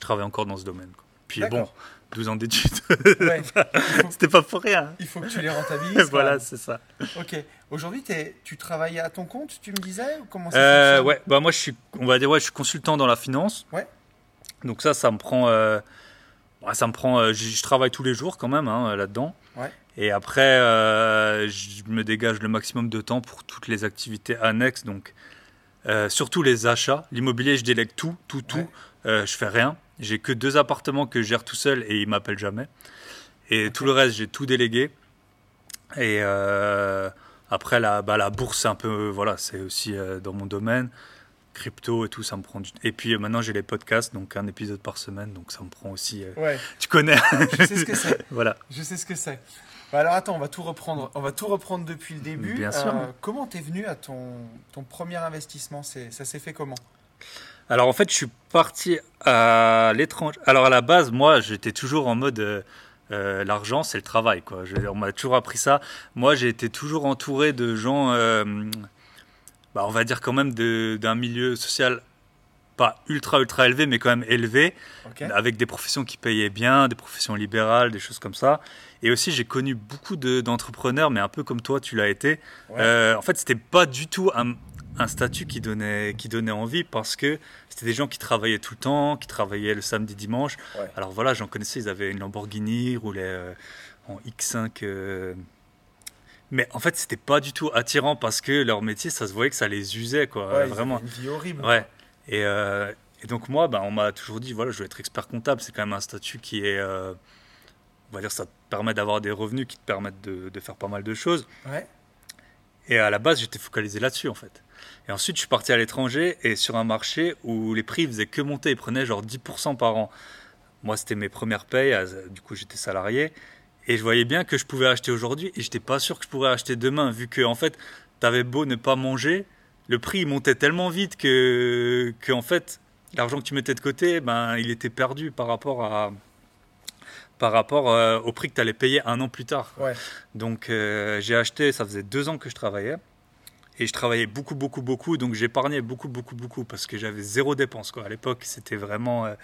je travaille encore dans ce domaine. Puis bon, 12 ans d'études, ouais. c'était pas pour rien. Il faut que tu les rentabilises. voilà, c'est ça. Ok. Aujourd'hui, tu travailles à ton compte, tu me disais comment ça Ouais, bah moi je suis, on va dire ouais, je suis consultant dans la finance. Ouais. Donc ça, ça me prend ça me prend. Euh, je travaille tous les jours quand même hein, là-dedans. Et après, euh, je me dégage le maximum de temps pour toutes les activités annexes. Donc, euh, surtout les achats. L'immobilier, je délègue tout, tout, tout. je fais rien. J'ai que deux appartements que je gère tout seul et ils m'appellent jamais. Et tout le reste, j'ai tout délégué. Et après, la, bah, la bourse, c'est un peu. Voilà, c'est aussi dans mon domaine crypto et tout, ça me prend du... Et puis euh, maintenant j'ai les podcasts, donc un épisode par semaine, donc ça me prend aussi... Euh, ouais. Tu connais Je sais ce que c'est. voilà. Je sais ce que c'est. Bah alors attends, on va tout reprendre. On va tout reprendre depuis le début. Bien sûr. Euh, comment t'es venu à ton, ton premier investissement Ça s'est fait comment? Alors en fait, je suis parti à l'étranger. Alors à la base, moi, j'étais toujours en mode... l'argent, c'est le travail. Quoi. on m'a toujours appris ça. Moi, j'ai été toujours entouré de gens bah, on va dire quand même d'un milieu social pas ultra ultra élevé, mais quand même élevé, avec des professions qui payaient bien, des professions libérales, des choses comme ça. Et aussi, j'ai connu beaucoup d'entrepreneurs, mais un peu comme toi, tu l'as été. Euh, en fait, c'était pas du tout un, un, statut qui donnait, qui donnait envie parce que c'était des gens qui travaillaient tout le temps, qui travaillaient le samedi, dimanche. Alors voilà, j'en connaissais, ils avaient une Lamborghini, roulaient euh, en X5. Mais en fait, c'était pas du tout attirant parce que leur métier, ça se voyait que ça les usait, quoi. vraiment. Une vie horrible. Ouais. Et, euh, et donc moi, bah, on m'a toujours dit, voilà, je veux être expert comptable. C'est quand même un statut qui est, euh, on va dire, ça te permet d'avoir des revenus qui te permettent de, de, faire pas mal de choses. Ouais. Et à la base, j'étais focalisé là-dessus, en fait. Et ensuite, je suis parti à l'étranger et sur un marché où les prix faisaient que monter. Ils prenaient genre 10% par an. Moi, c'était mes premières payes. Du coup, j'étais salarié. Et je voyais bien que je pouvais acheter aujourd'hui et j'étais pas sûr que je pourrais acheter demain, vu que en fait, t'avais beau ne pas manger, le prix montait tellement vite que, que en fait, l'argent que tu mettais de côté, ben, il était perdu par rapport à par rapport euh, au prix que tu allais payer un an plus tard. Ouais. Donc euh, j'ai acheté, ça faisait deux ans que je travaillais. Et je travaillais beaucoup, beaucoup, beaucoup. Donc j'épargnais beaucoup, beaucoup, beaucoup parce que j'avais zéro dépense. Quoi. À l'époque, c'était vraiment. Euh,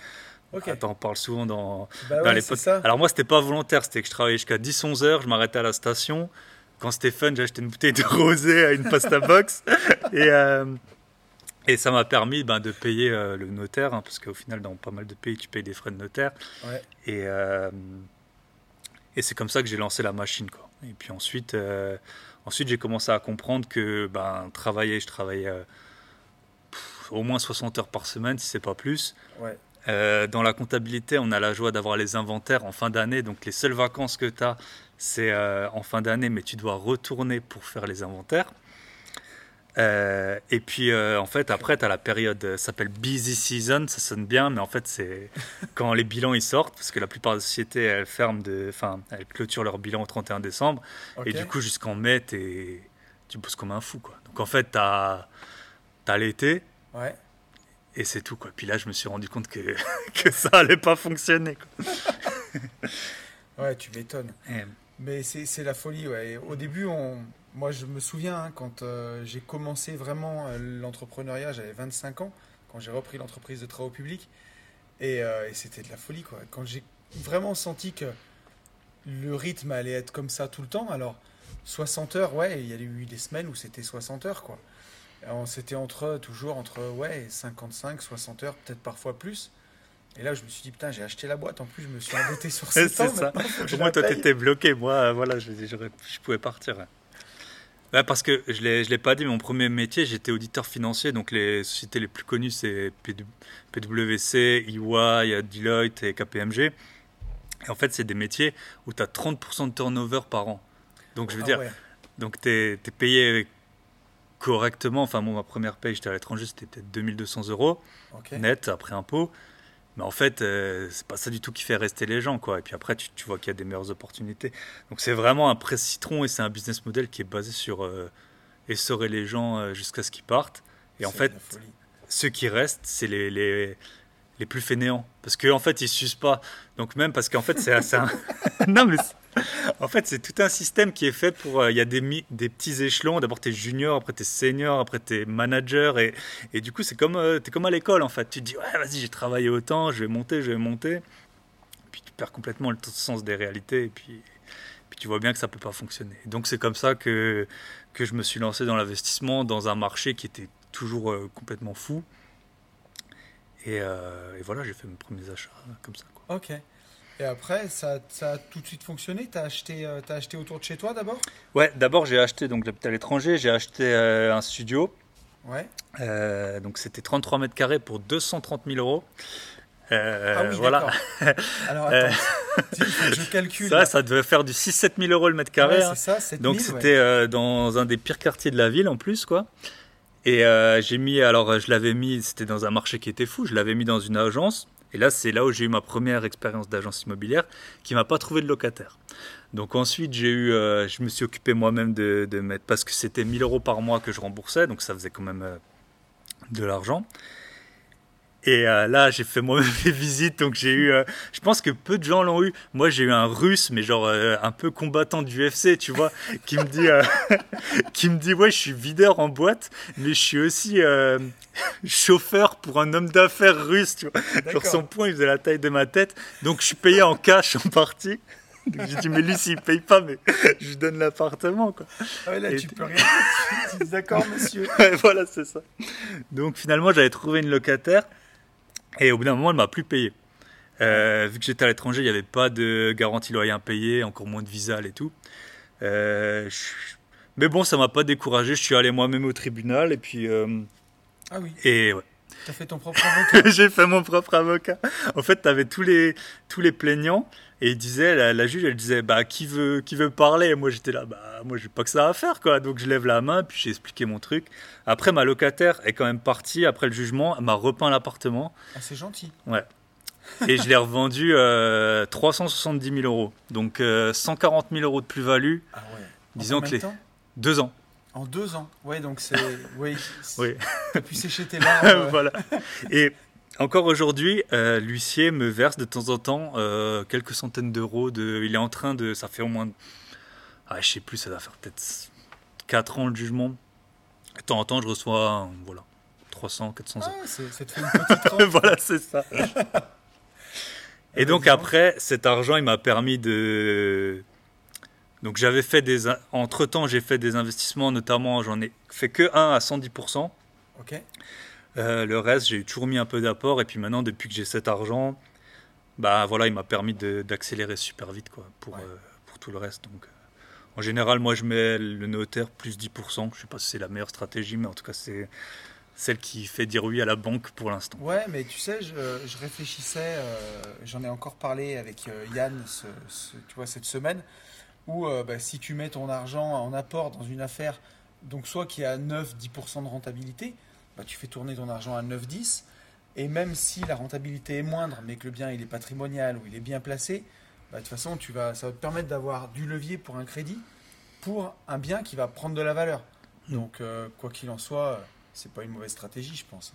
Okay. Attends, on parle souvent dans, bah les potes. Alors moi, c'était pas volontaire, c'était que je travaillais jusqu'à 10-11 heures, je m'arrêtais à la station. Quand c'était fun, acheté une bouteille de rosé à une pasta box. et, euh, et ça m'a permis ben, de payer euh, le notaire, hein, parce qu'au final, dans pas mal de pays, tu payes des frais de notaire. Ouais. Et, euh, et c'est comme ça que j'ai lancé la machine. Quoi. Et puis ensuite, ensuite j'ai commencé à comprendre que ben, travailler, je travaillais au moins 60 heures par semaine, si c'est pas plus. Ouais. Euh, dans la comptabilité, on a la joie d'avoir les inventaires en fin d'année. Donc les seules vacances que tu as, c'est euh, en fin d'année, mais tu dois retourner pour faire les inventaires. Euh, et puis en fait, après, tu as la période, ça s'appelle busy season, ça sonne bien, mais en fait, c'est quand les bilans ils sortent, parce que la plupart des sociétés, elles ferment, de, enfin, elles clôturent leur bilan au 31 décembre. Et du coup, jusqu'en mai, tu bosses comme un fou. Quoi. Donc en fait, tu as, as l'été. Ouais et c'est tout quoi. Puis là, je me suis rendu compte que, que ça allait pas fonctionner. ouais, tu m'étonnes. Mais c'est la folie. Ouais. au début, on... moi, je me souviens hein, quand euh, j'ai commencé vraiment euh, l'entrepreneuriat, j'avais 25 ans, quand j'ai repris l'entreprise de travaux publics, et, euh, et c'était de la folie quoi. Quand j'ai vraiment senti que le rythme allait être comme ça tout le temps, alors 60 heures, ouais, il y a eu des semaines où c'était 60 heures quoi. C'était entre, toujours entre ouais, 55, 60 heures, peut-être parfois plus. Et là, je me suis dit, putain, j'ai acheté la boîte. En plus, je me suis endetté sur 7 ans. ça. Moi, toi, t'étais bloqué. Moi, voilà, je, je, pouvais partir. Ouais, parce que je ne l'ai pas dit, mon premier métier, j'étais auditeur financier. Donc, les sociétés les plus connues, c'est PwC, EY, Deloitte et KPMG. Et en fait, c'est des métiers où tu as 30% de turnover par an. Donc, je veux ah dire, donc tu es, es, payé correctement. Enfin, moi, ma première paye, j'étais à l'étranger, c'était peut-être 2200 euros net après impôt. Mais en fait, euh, c'est pas ça du tout qui fait rester les gens, quoi. Et puis après, tu, vois qu'il y a des meilleures opportunités. Donc c'est vraiment un presse citron et c'est un business model qui est basé sur euh, essorer les gens euh, jusqu'à ce qu'ils partent. Et en fait, ceux qui restent, c'est les, les, les plus fainéants. Parce qu'en en fait, ils s'usent pas. Donc même parce qu'en fait, c'est. Un... non, mais... En fait, c'est tout un système qui est fait pour... euh, Il y a des, petits échelons. D'abord, tu es junior, après tu es senior, après tu es manager. Et, et du coup, c'est comme, euh, comme à l'école, en fait. Tu te dis, ouais, vas-y, j'ai travaillé autant, je vais monter, je vais monter. Puis tu perds complètement le sens des réalités. Et puis, tu vois bien que ça peut pas fonctionner. Donc, c'est comme ça que, que je me suis lancé dans l'investissement, dans un marché qui était toujours euh, complètement fou. Et, euh, et voilà, j'ai fait mes premiers achats euh, comme ça. Quoi. Ok. Et après, ça, ça a tout de suite fonctionné? T'as acheté, euh, t'as acheté autour de chez toi d'abord? Ouais, d'abord j'ai acheté, donc j'habite à l'étranger, j'ai acheté euh, un studio. Ouais. Euh, donc c'était 33 mètres carrés pour 230 000 euros. Euh, ah oui, voilà. d'accord. Alors attends, je calcule. Ça, ça devait faire du 6-7 000 euros le mètre carré. Ouais, hein. c'est ça, 7000, Donc ouais. c'était euh, dans un des pires quartiers de la ville en plus, quoi. Et euh, j'ai mis, alors euh, je l'avais mis, c'était dans un marché qui était fou, je l'avais mis dans une agence. Et là, c'est là où j'ai eu ma première expérience d'agence immobilière qui m'a pas trouvé de locataire. Donc ensuite, j'ai eu, euh, je me suis occupé moi-même de, mettre, parce que c'était 1000 euros par mois que je remboursais, donc ça faisait quand même de l'argent. Et euh, là, j'ai fait moi-même les visites, donc j'ai eu, euh, je pense que peu de gens l'ont eu. Moi, j'ai eu un russe, mais genre euh, un peu combattant du UFC, tu vois, qui me dit, qui me dit, ouais, je suis videur en boîte, mais je suis aussi chauffeur pour un homme d'affaires russe, tu vois. Genre son poing, il faisait la taille de ma tête, donc je suis payé en cash en partie. Donc j'ai dit, mais lui, s'il paye pas, mais je lui donne l'appartement, quoi. Ah ouais, là, Et- tu peux rien D'accord, monsieur. Ouais, voilà, c'est ça. Donc finalement, j'avais trouvé une locataire et au bout d'un moment, elle m'a plus payé. Euh, vu que j'étais à l'étranger, il n'y avait pas de garantie loyer impayé, encore moins de visa et tout. Euh, je- Mais bon, ça m'a pas découragé. Je suis allé moi-même au tribunal et puis euh, Ah oui, et ouais. t'as fait ton propre avocat. j'ai fait mon propre avocat. En fait, tu avais tous les tous les plaignants et il disait la, la juge, elle disait bah qui veut qui veut parler? Et moi j'étais là bah moi j'ai pas que ça à faire quoi. Donc je lève la main puis j'ai expliqué mon truc. Après ma locataire est quand même partie après le jugement, elle m'a repeint l'appartement Ah, c'est gentil. et je l'ai revendu euh, 370 000 euros. Donc euh, 140 000 euros de plus-value, Ah ouais. Disons que les- temps? deux ans. En deux ans. Ouais, donc c'est. Oui. Oui. Pu sécher tes larmes. voilà. Et encore aujourd'hui, euh, l'huissier me verse de temps en temps euh, quelques centaines d'euros. De... Il est en train de. Ça fait au moins. Ah, je sais plus, ça doit faire peut-être 4 ans le jugement. De temps en temps, je reçois voilà, 300, 400 Ah, euros. c'est- une petite rente. voilà, c'est ça. Et donc après, cet argent, il m'a permis de... Donc j'avais fait des... in- Entre-temps, j'ai fait des investissements, notamment, j'en ai fait que un à 110%. Ok. Euh, le reste, j'ai toujours mis un peu d'apport. Et puis maintenant, depuis que j'ai cet argent, bah voilà, il m'a permis d'accélérer super vite quoi, pour, Ouais. euh, pour tout le reste. Donc, euh, en général, moi, je mets le notaire plus 10%. Je sais pas si c'est la meilleure stratégie, mais en tout cas, c'est celle qui fait dire oui à la banque pour l'instant. Ouais, mais tu sais, je, je réfléchissais, euh, j'en ai encore parlé avec euh, Yann, ce- ce- tu vois, cette semaine, où euh, bah, si tu mets ton argent en apport dans une affaire, donc soit qui a 9-10% de rentabilité, bah, tu fais tourner ton argent à 9-10, et même si la rentabilité est moindre, mais que le bien il est patrimonial ou il est bien placé, bah, de toute façon, tu vas, ça va te permettre d'avoir du levier pour un crédit, pour un bien qui va prendre de la valeur. Donc, euh, quoi qu'il en soit, euh, c'est pas une mauvaise stratégie, je pense.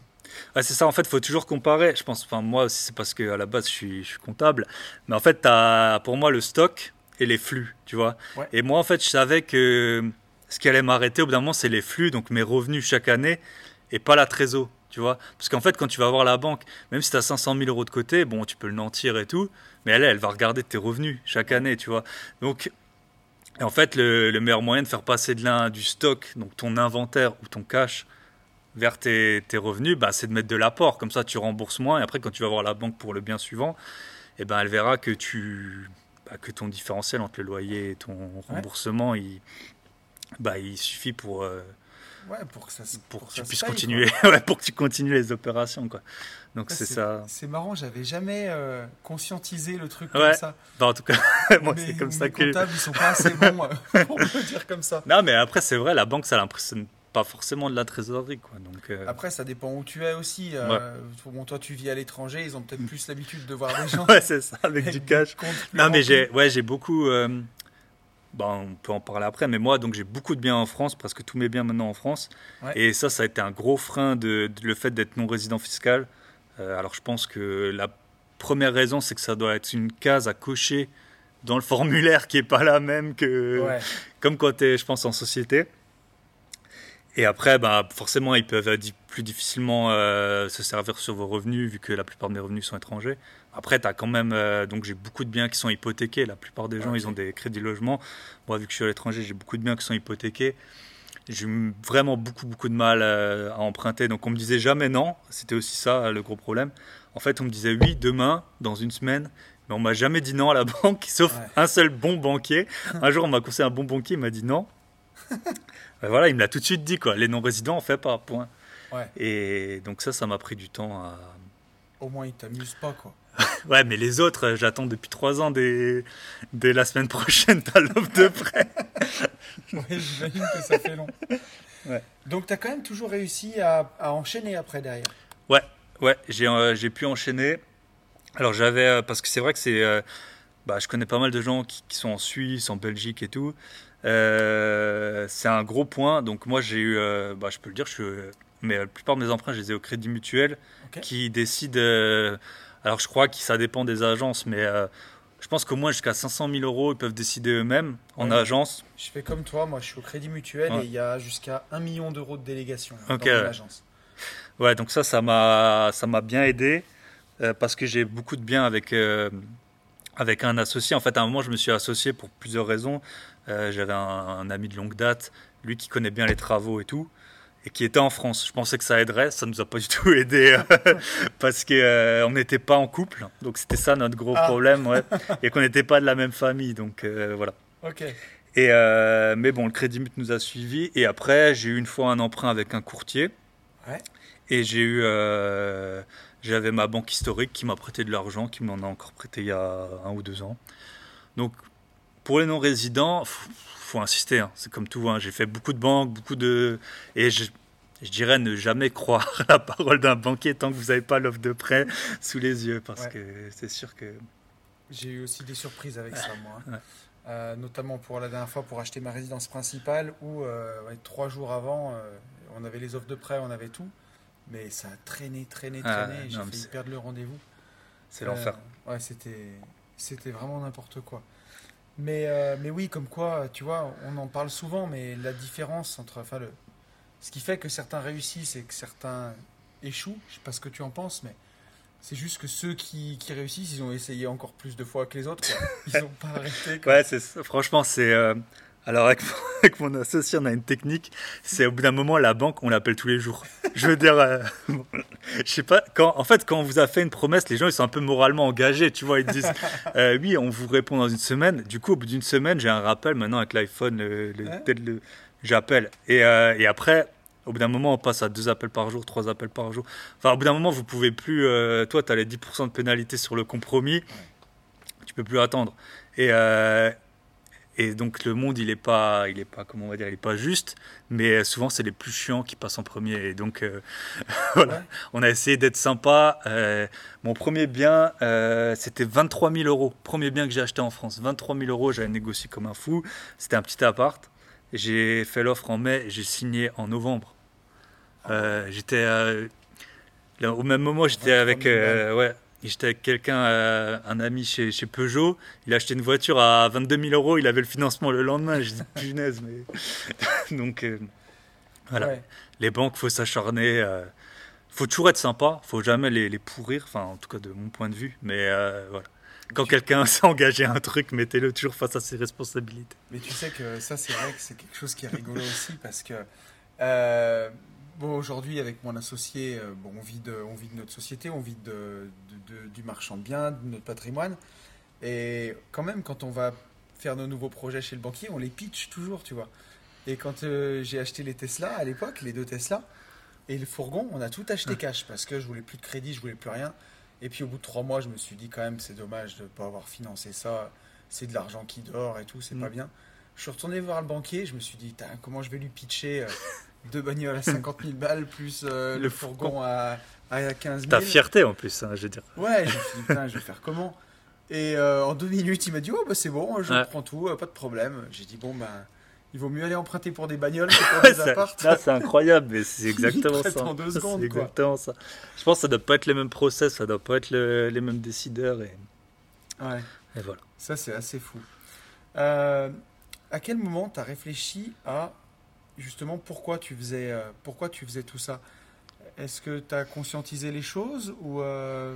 Ouais, c'est ça, en fait, il faut toujours comparer. Je pense, enfin, moi aussi, c'est parce qu'à la base, je suis, je suis comptable. Mais en fait, as pour moi le stock et les flux, tu vois. Ouais. Et moi, en fait, je savais que ce qui allait m'arrêter au bout d'un moment, c'est les flux, donc mes revenus chaque année, et pas la trésor, tu vois. Parce qu'en fait, quand tu vas voir la banque, même si tu as 500 000 euros de côté, bon, tu peux le nantir et tout, mais elle, elle va regarder tes revenus chaque année, tu vois. Donc, en fait, le, le meilleur moyen de faire passer de l'un du stock, donc ton inventaire ou ton cash, vers tes, tes revenus, bah, c'est de mettre de l'apport. Comme ça, tu rembourses moins. Et après, quand tu vas voir la banque pour le bien suivant, eh ben, elle verra que, tu, bah, que ton différentiel entre le loyer et ton remboursement, il, bah, il suffit pour, euh, Ouais, pour que ça se- pour que ça tu se puisses continuer, ouais, pour que tu continues les opérations. Quoi. Donc, Ouais, c'est ça. C'est marrant, j'avais jamais euh, conscientisé le truc Ouais. comme ça. Bah, en tout cas, moi, c'est comme mes ça que. comptables, ils sont pas assez bons euh, pour le dire comme ça. Non, mais après, c'est vrai, la banque, ça l'impressionne pas forcément de la trésorerie. Quoi. Donc, euh, Après, ça dépend où tu es aussi. euh, Bon, toi, tu vis à l'étranger, ils ont peut-être plus l'habitude de voir des gens ouais, c'est ça, avec avec du cash. Non, mais j'ai ouais, j'ai beaucoup. euh, bon, on peut en parler après, mais moi, donc j'ai beaucoup de biens en France, presque tous mes biens maintenant en France. Ouais. Et ça, ça a été un gros frein de, de- le fait d'être non résident fiscal. Euh, alors je pense que la première raison, c'est que ça doit être une case à cocher dans le formulaire qui est pas la même que Ouais. comme quand tu es, je pense, en société. Et après, bah, forcément, ils peuvent di- plus difficilement euh, se servir sur vos revenus, vu que la plupart de mes revenus sont étrangers. Après, tu as quand même. euh, donc, j'ai beaucoup de biens qui sont hypothéqués. La plupart des gens, ils ont des crédits logement. Moi, vu que je suis à l'étranger, j'ai beaucoup de biens qui sont hypothéqués. J'ai vraiment beaucoup, beaucoup de mal euh, à emprunter. Donc, on me disait jamais non. C'était aussi ça, le gros problème. En fait, on me disait oui, demain, dans une semaine. Mais on m'a jamais dit non à la banque, sauf Ouais. un seul bon banquier. Un jour, on m'a conseillé un bon banquier, il m'a dit non. Ben voilà, il me l'a tout de suite dit, quoi. Les non-résidents, on fait pas, point. Ouais. Et donc ça, ça m'a pris du temps à... Au moins, ils t'amusent pas, quoi. Ouais, mais les autres, euh, j'attends depuis trois ans, dès, dès la semaine prochaine, t'as l'offre de prêt. Ouais, j'imagine que ça fait long. Ouais. Donc, tu as quand même toujours réussi à, à enchaîner après derrière. Ouais, ouais, j'ai euh, pu enchaîner. Alors j'avais, euh, parce que c'est vrai que c'est, euh, bah, je connais pas mal de gens qui, qui sont en Suisse, en Belgique et tout. C'est un gros point. Donc moi j'ai eu, bah, je peux le dire, je suis, mais la plupart de mes emprunts, je les ai au Crédit Mutuel, qui décide. euh, alors je crois que ça dépend des agences, mais euh, je pense qu'au moins jusqu'à 500 000 euros, ils peuvent décider eux-mêmes en Ouais. agence. Je fais comme toi, moi je suis au Crédit Mutuel Ouais. et il y a jusqu'à 1 million d'euros de délégation Ok, dans mon ouais. donc ça, ça m'a, ça m'a bien aidé euh, parce que j'ai beaucoup de biens avec, euh, avec un associé. En fait, à un moment, je me suis associé pour plusieurs raisons. J'avais un, un ami de longue date, lui qui connaît bien les travaux et tout, et qui était en France. Je pensais que ça aiderait, ça nous a pas du tout aidé euh, parce que euh, on n'était pas en couple. Donc c'était ça notre gros Ah. problème, ouais, et qu'on n'était pas de la même famille. Donc euh, voilà. Ok. Et mais bon, le Crédit Mut nous a suivis. Et après, j'ai eu une fois un emprunt avec un courtier. Ouais. Et j'ai eu, j'avais ma banque historique qui m'a prêté de l'argent, qui m'en a encore prêté il y a un ou deux ans. Donc, pour les non-résidents, faut, faut insister. hein. C'est comme tout. hein. J'ai fait beaucoup de banques, beaucoup de, et je, je dirais ne jamais croire la parole d'un banquier tant que vous n'avez pas l'offre de prêt sous les yeux, parce Ouais. que c'est sûr que. J'ai eu aussi des surprises avec ça, moi. Ouais. Euh, notamment pour la dernière fois pour acheter ma résidence principale où euh, ouais, trois jours avant, euh, on avait les offres de prêt, on avait tout. Mais ça a traîné, traîné, Ah, traîné. J'ai failli perdre le rendez-vous. C'est l'enfer. Ouais, c'était, c'était vraiment n'importe quoi. Mais, euh, mais oui, comme quoi, tu vois, on en parle souvent, mais la différence entre. Enfin, ce qui fait que certains réussissent et que certains échouent, je sais pas ce que tu en penses, mais c'est juste que ceux qui, réussissent, ils ont essayé encore plus de fois que les autres. Ils n'ont pas arrêté. quoi. Ouais, franchement, c'est. euh, Alors, avec, avec mon associé, on a une technique. C'est au bout d'un moment, la banque, on l'appelle tous les jours. Je veux dire, euh, je sais pas. Quand, en fait, quand on vous a fait une promesse, les gens, ils sont un peu moralement engagés. Tu vois, ils disent, euh, oui, on vous répond dans une semaine. Du coup, au bout d'une semaine, j'ai un rappel maintenant avec l'iPhone. Le, le- Ouais. peut-être le- J'appelle. Et, euh, et après. Au bout d'un moment, on passe à deux appels par jour, trois appels par jour. Enfin, au bout d'un moment, vous pouvez plus. euh, toi, tu as les 10% de pénalité sur le compromis. Tu peux plus attendre. Et, euh, et donc le monde, il est pas, il est pas, comment on va dire, il est pas juste. Mais souvent, c'est les plus chiants qui passent en premier. Et donc, euh, voilà, Ouais. on a essayé d'être sympa. Euh, mon premier bien, euh, c'était 23 000 euros. Premier bien que j'ai acheté en France, 23 000 euros. J'avais négocié comme un fou. C'était un petit appart. J'ai fait l'offre en mai. J'ai signé en novembre. Euh, j'étais euh, au même moment, j'étais 23 avec, 000 euh, ouais, j'étais avec quelqu'un, euh, un ami chez, chez Peugeot. Il a acheté une voiture à 22 000 euros. Il avait le financement le lendemain. J'ai dit punaise, mais donc euh, voilà. Ouais. Les banques, faut s'acharner. euh, faut toujours être sympa. Faut jamais les, les pourrir. Enfin, en tout cas de mon point de vue. Mais euh, voilà. Quand quelqu'un s'est engagé à un truc, mettez-le toujours face à ses responsabilités. Mais tu sais que ça, c'est vrai que c'est quelque chose qui est rigolo aussi parce que, bon, aujourd'hui, avec mon associé, euh, bon, on, vit de, on vit de notre société, on vit de, de- de- du marchand de biens, de notre patrimoine. Et quand même, quand on va faire nos nouveaux projets chez le banquier, on les pitch toujours, tu vois. Et quand euh, j'ai acheté les Tesla à l'époque, les deux Tesla, et le fourgon, on a tout acheté cash parce que je voulais plus de crédit, je voulais plus rien. Et puis au bout de trois mois, je me suis dit quand même, c'est dommage de ne pas avoir financé ça. C'est de l'argent qui dort et tout, c'est Mm. pas bien. Je suis retourné voir le banquier, je me suis dit, comment je vais lui pitcher euh, deux bagnoles à 50 000 balles plus euh, le, Le fourgon à, à 15 000 Ta fierté en plus, hein, je veux dire. Ouais, je me suis dit, putain, je vais faire comment? Et euh, en deux minutes, il m'a dit, oh, bah c'est bon, je Ouais. prends tout, euh, pas de problème. J'ai dit, bon, bah, il vaut mieux aller emprunter pour des bagnoles que pour des apparts. c'est incroyable, mais c'est exactement ça. En deux secondes, c'est exactement ça. Je pense que ça doit pas être les mêmes process, ça doit pas être les mêmes décideurs. Et... Ouais. et voilà. Ça, c'est assez fou. Euh, à quel moment tu as réfléchi à justement pourquoi tu faisais, euh, pourquoi tu faisais tout ça? Est-ce que tu as conscientisé les choses ou euh,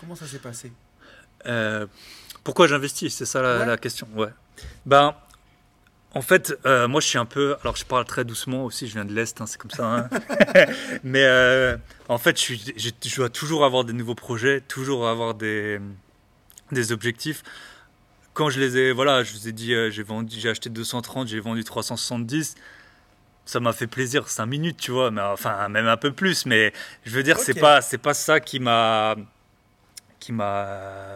comment ça s'est passé? Pourquoi j'investis? C'est ça la, la, question. Ouais. Ben, en fait, euh, moi je suis un peu. Alors je parle très doucement aussi, je viens de l'Est, hein, c'est comme ça. Hein. Mais euh, en fait, je, suis, je, dois toujours avoir des nouveaux projets, toujours avoir des, des objectifs. Quand je les ai. Voilà, je vous ai dit, euh, j'ai, vendu, j'ai acheté 230, j'ai vendu 370. Ça m'a fait plaisir 5 minutes, tu vois, mais enfin, même un peu plus. Mais je veux dire, c'est, pas, c'est pas ça qui m'a qui m'a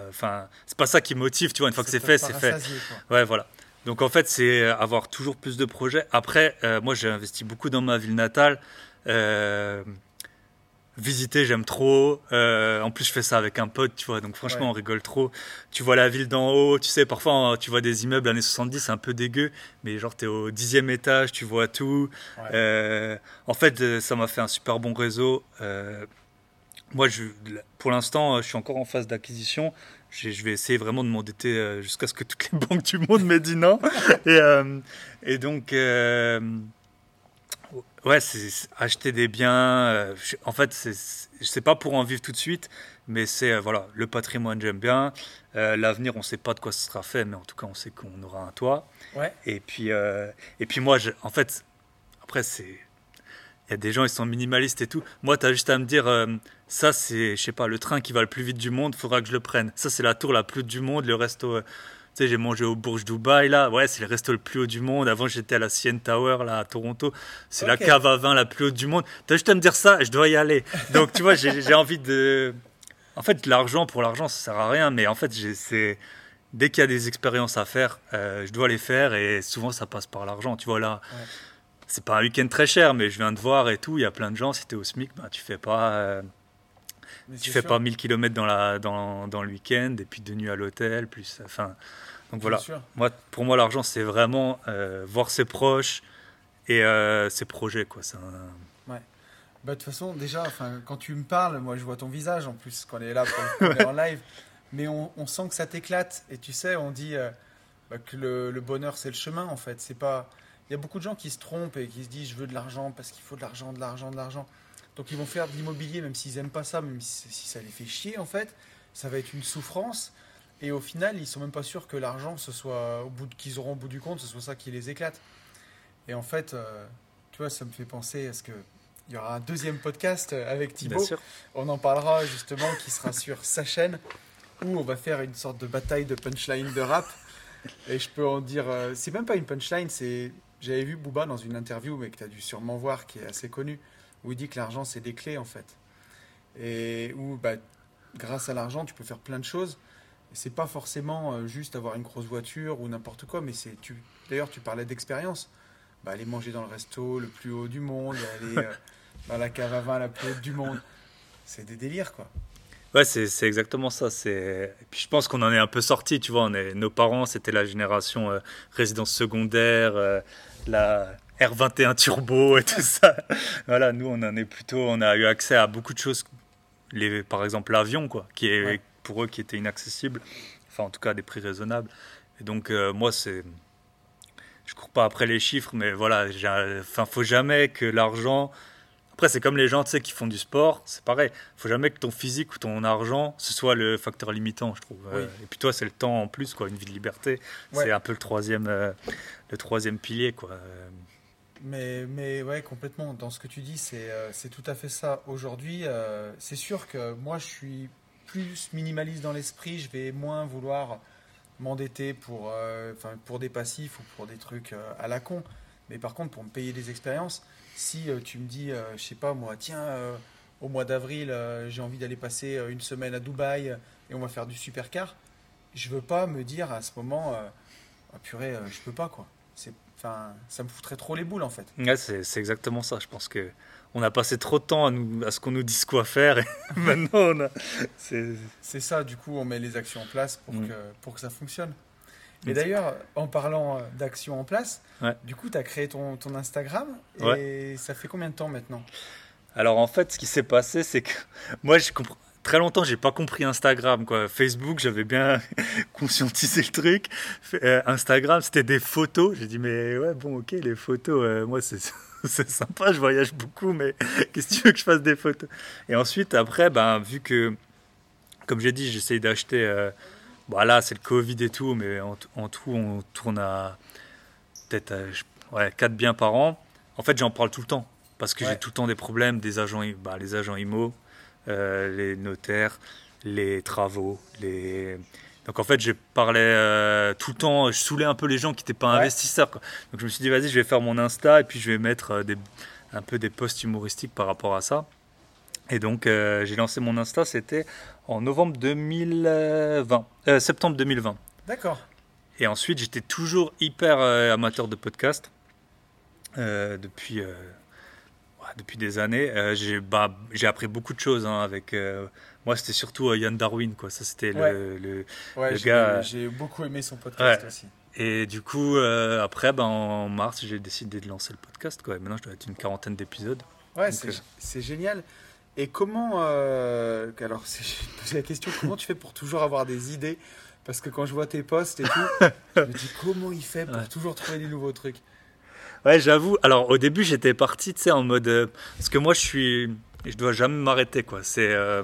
enfin c'est pas ça qui motive tu vois une fois que c'est fait c'est fait ouais voilà donc en fait, c'est avoir toujours plus de projets. Après, euh, moi, j'ai investi beaucoup dans ma ville natale. Euh, visiter, j'aime trop. Euh, en plus, je fais ça avec un pote, tu vois. Donc franchement, on rigole trop. Tu vois la ville d'en haut. Tu sais, parfois, tu vois des immeubles années 70, c'est un peu dégueu. Mais genre, tu es au dixième étage, tu vois tout. en fait, ça m'a fait un super bon réseau. moi, je, pour l'instant, je suis encore en phase d'acquisition je vais essayer vraiment de m'endetter euh, jusqu'à ce que toutes les banques du monde m'aient dit non. et, euh, et, donc, euh, ouais, c'est acheter des biens. en fait, je sais pas pour en vivre tout de suite, mais c'est voilà, le patrimoine, j'aime bien. L'avenir, on ne sait pas de quoi ce sera fait, mais en tout cas, on sait qu'on aura un toit. Ouais. Et puis, et puis moi, je, en fait, après, c'est il y a des gens, ils sont minimalistes et tout. Moi, tu as juste à me dire, euh, ça, c'est, je sais pas, le train qui va le plus vite du monde, faudra que je le prenne. Ça, c'est la tour la plus haute du monde, le resto. Tu sais, j'ai mangé au Bourge Dubaï, là. Ouais, c'est le resto le plus haut du monde. Avant, j'étais à la CN Tower, là, à Toronto. C'est la cave à vin la plus haute du monde. Tu as juste à me dire ça, je dois y aller. Donc, tu vois, j'ai envie de. En fait, l'argent pour l'argent, ça sert à rien, mais en fait, c'est dès qu'il y a des expériences à faire, euh, je dois les faire et souvent ça passe par l'argent. Tu vois là, c'est pas un week-end très cher, mais je viens de voir et tout. Il y a plein de gens, si tu es au SMIC, bah, tu fais pas. Euh, tu fais pas 1000 km dans, la, dans, dans le week-end et puis deux nuits à l'hôtel. Plus, enfin, donc voilà. Moi, pour moi, l'argent, c'est vraiment euh, voir ses proches et euh, ses projets. Quoi. Ouais. Bah, de toute façon, déjà, quand tu me parles, moi, je vois ton visage en plus quand on est là pour le en live. Mais on, on, sent que ça t'éclate. Et tu sais, on dit bah, que le, le bonheur, c'est le chemin, en fait. C'est pas il y a beaucoup de gens qui se trompent et qui se disent je veux de l'argent parce qu'il faut de l'argent, de l'argent, de l'argent. Donc ils vont faire de l'immobilier même s'ils n'aiment pas ça, même si, ça les fait chier en fait. Ça va être une souffrance. Et au final, ils sont même pas sûrs que l'argent, ce soit au bout qu'ils auront au bout du compte, ce soit ça qui les éclate. Et en fait, euh, tu vois, ça me fait penser à ce que il y aura un deuxième podcast avec Thibaut. On en parlera justement, qui sera sur sa chaîne, où on va faire une sorte de bataille de punchline de rap. Et je peux en dire, euh, c'est même pas une punchline, c'est j'avais vu Booba dans une interview, mais que tu as dû sûrement voir, qui est assez connue, où il dit que l'argent, c'est des clés, en fait. Et où, bah, grâce à l'argent, tu peux faire plein de choses. C'est pas forcément euh, juste avoir une grosse voiture ou n'importe quoi, mais c'est. Tu, d'ailleurs, tu parlais d'expérience. Bah, aller manger dans le resto le plus haut du monde, aller euh, dans la cave à vin la plus haute du monde. C'est des délires, quoi. Ouais, c'est exactement ça. Et puis je pense qu'on en est un peu sorti, tu vois. On est, nos parents, c'était la génération euh, résidence secondaire, la R21 Turbo et tout ça. voilà, nous, on en est plutôt, on a eu accès à beaucoup de choses, les, par exemple l'avion, quoi, qui est pour eux qui était inaccessible, enfin en tout cas à des prix raisonnables. Et donc euh, moi, c'est, je cours pas après les chiffres, mais voilà, enfin faut jamais que l'argent après, c'est comme les gens tu sais, qui font du sport, c'est pareil. Il faut jamais que ton physique ou ton argent, ce soit le facteur limitant, je trouve. Euh, et puis toi, c'est le temps en plus, quoi, une vie de liberté. C'est un peu le troisième, euh, le troisième pilier, quoi. Mais, mais ouais, complètement. Dans ce que tu dis, c'est euh, tout à fait ça. Aujourd'hui, c'est sûr que moi, je suis plus minimaliste dans l'esprit. Je vais moins vouloir m'endetter pour, pour des passifs ou pour des trucs à la con. Mais par contre, pour me payer des expériences, si euh, tu me dis, euh, je sais pas moi, tiens, euh, au mois d'avril, j'ai envie d'aller passer une semaine à Dubaï et on va faire du supercar, je veux pas me dire à ce moment, ah, purée, je peux pas quoi. Enfin, ça me foutrait trop les boules en fait. Ouais, c'est, exactement ça. Je pense que on a passé trop de temps à, nous, à ce qu'on nous dise quoi faire et maintenant c'est... c'est ça. Du coup, on met les actions en place pour, que, pour que ça fonctionne. Et d'ailleurs, en parlant euh, d'action en place, Ouais. du coup, tu as créé ton, ton Instagram. Et Ouais. ça fait combien de temps maintenant? Alors en fait, ce qui s'est passé, c'est que moi, je comprends. Très longtemps, j'ai pas compris Instagram. Quoi. Facebook, j'avais bien conscientisé le truc. Euh, Instagram, c'était des photos. J'ai dit, mais ouais, bon, ok, les photos, euh, moi, c'est c'est sympa, je voyage beaucoup, mais qu'est-ce que tu veux que je fasse des photos? Et ensuite, après, ben, vu que, comme j'ai dit, j'essaye d'acheter. Euh, bon, là, c'est le Covid et tout, mais en, tout, on tourne à peut-être euh, ouais, 4 biens par an. En fait, j'en parle tout le temps parce que Ouais. j'ai tout le temps des problèmes, des agents, bah, les agents IMO, les notaires, les travaux, les. Donc en fait, je parlais euh, tout le temps, je saoulais un peu les gens qui n'étaient pas Ouais. investisseurs. quoi. Donc je me suis dit, vas-y, je vais faire mon Insta et puis je vais mettre euh, des, un peu des posts humoristiques par rapport à ça. Et donc euh, j'ai lancé mon Insta, c'était en novembre 2020, euh, septembre 2020. D'accord. Et ensuite, j'étais toujours hyper euh, amateur de podcast euh, depuis, euh, depuis des années. Euh, j'ai bah, appris beaucoup de choses hein, avec. euh, moi, c'était surtout euh, Yann Darwin, quoi. Ça, c'était Ouais. le, le- Ouais, Le j'ai gars- j'ai beaucoup aimé son podcast Ouais. aussi. Et du coup, après, ben, en mars, j'ai décidé de lancer le podcast, quoi. Et maintenant, je dois être une quarantaine d'épisodes. Ouais, c'est c'est génial. Et comment. alors, c'est- j'ai posé la question comment tu fais pour toujours avoir des idées? Parce que quand je vois tes posts et tout, je me dis comment il fait pour toujours trouver des nouveaux trucs? Ouais, j'avoue. Alors, au début, j'étais parti, tu sais, en mode. euh, parce que moi, je suis. Je dois jamais m'arrêter, quoi. C'est. euh,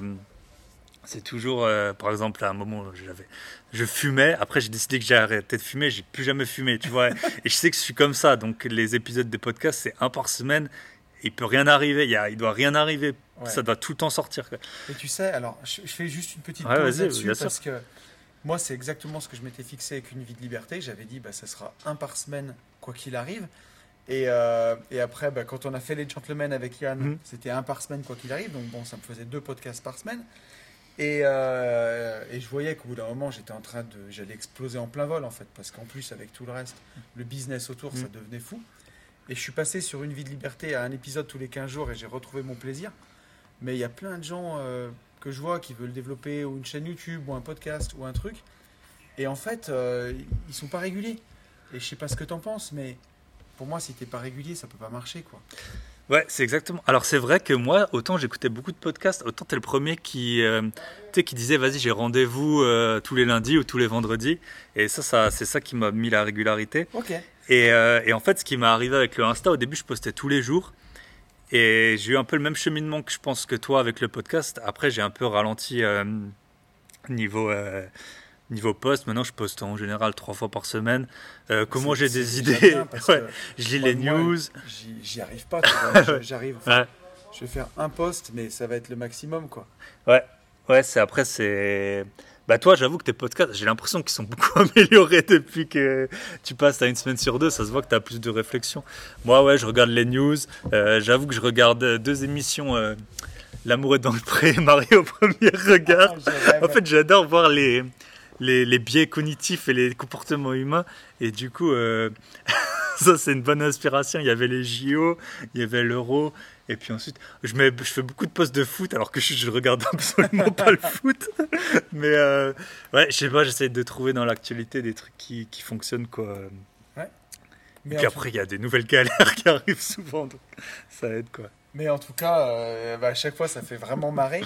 c'est toujours. euh, par exemple, à un moment, j'avais. Je fumais. Après, j'ai décidé que j'ai arrêté de fumer. J'ai plus jamais fumé, tu vois. et je sais que je suis comme ça. Donc, les épisodes des podcasts, c'est un par semaine. Il peut rien arriver. Il, y a, il doit rien arriver. Ouais. Ça doit tout le temps sortir, quoi. Et tu sais, alors, je, je fais juste une petite Ouais, pause là-dessus sûr. parce que moi, c'est exactement ce que je m'étais fixé avec une vie de liberté. J'avais dit, bah, ça sera un par semaine, quoi qu'il arrive. Et, euh, et après, bah, quand on a fait les gentlemen avec Yann, Mhm. c'était un par semaine, quoi qu'il arrive. Donc, bon, ça me faisait deux podcasts par semaine. Et, euh, et je voyais qu'au bout d'un moment, j'étais en train de. J'allais exploser en plein vol, en fait. Parce qu'en plus, avec tout le reste, le business autour, ça Mhm. devenait fou. Et je suis passé sur une vie de liberté à un épisode tous les 15 jours et j'ai retrouvé mon plaisir. Mais il y a plein de gens euh, que je vois qui veulent développer ou une chaîne YouTube ou un podcast ou un truc. Et en fait, euh, ils sont pas réguliers. Et je sais pas ce que t'en penses, mais pour moi, si t'es pas régulier, ça peut pas marcher, quoi. Ouais, c'est exactement. Alors c'est vrai que moi, autant j'écoutais beaucoup de podcasts, autant t'es le premier qui, euh, qui disait vas-y j'ai rendez-vous euh, tous les lundis ou tous les vendredis. Et ça, ça c'est ça qui m'a mis la régularité. Ok. Et, euh, et en fait, ce qui m'est arrivé avec le Insta, au début, je postais tous les jours. Et j'ai eu un peu le même cheminement que je pense que toi avec le podcast. Après, j'ai un peu ralenti euh, niveau, niveau post. Maintenant, je poste en général trois fois par semaine. Euh, comment j'ai des idées Ouais, Je lis les news. J'y arrive pas. J'arrive. enfin, Ouais. Je vais faire un post, mais ça va être le maximum, quoi. Ouais, ouais, c'est après c'est. Bah toi, j'avoue que tes podcasts, j'ai l'impression qu'ils sont beaucoup améliorés depuis que tu passes à une semaine sur deux. Ça se voit que tu as plus de réflexion. Moi, ouais, je regarde les news. Euh, j'avoue que je regarde deux émissions. euh, L'amour est dans le pré, Marie au premier regard. Ah. En fait, j'adore voir les, les, les biais cognitifs et les comportements humains. Et du coup, euh, ça, c'est une bonne inspiration. Il y avait les JO, il y avait l'Euro. Et puis ensuite, je, mets, je fais beaucoup de posts de foot alors que je, je regarde absolument pas le foot. Mais euh, ouais, je sais pas, j'essaie de trouver dans l'actualité des trucs qui, qui fonctionnent. Quoi. mais Et puis après, il y a des nouvelles galères qui arrivent souvent. Donc ça aide. quoi. Mais en tout cas, euh, bah, à chaque fois, ça fait vraiment marrer.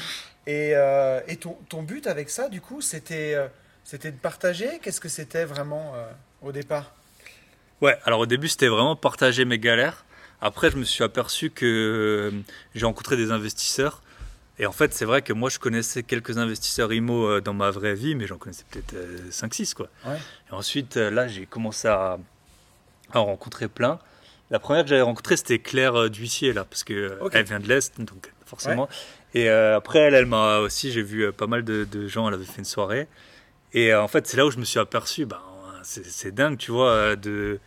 Et, euh, et ton, ton but avec ça, du coup, c'était c'était de partager? Qu'est-ce que c'était vraiment euh, au départ? Ouais, alors au début, c'était vraiment partager mes galères. Après, je me suis aperçu que euh, j'ai rencontré des investisseurs. Et en fait, c'est vrai que moi, je connaissais quelques investisseurs IMO euh, dans ma vraie vie, mais j'en connaissais peut-être 5-6. quoi. Ouais. Et ensuite, là, j'ai commencé à, à en rencontrer plein. La première que j'avais rencontrée, c'était Claire D'Huissier, là, parce qu'elle Ok. elle vient de l'Est, donc forcément. Et euh, après, elle, elle m'a aussi, j'ai vu pas mal de, de gens, elle avait fait une soirée. Et euh, en fait, c'est là où je me suis aperçu, ben, c'est dingue, tu vois, euh, de...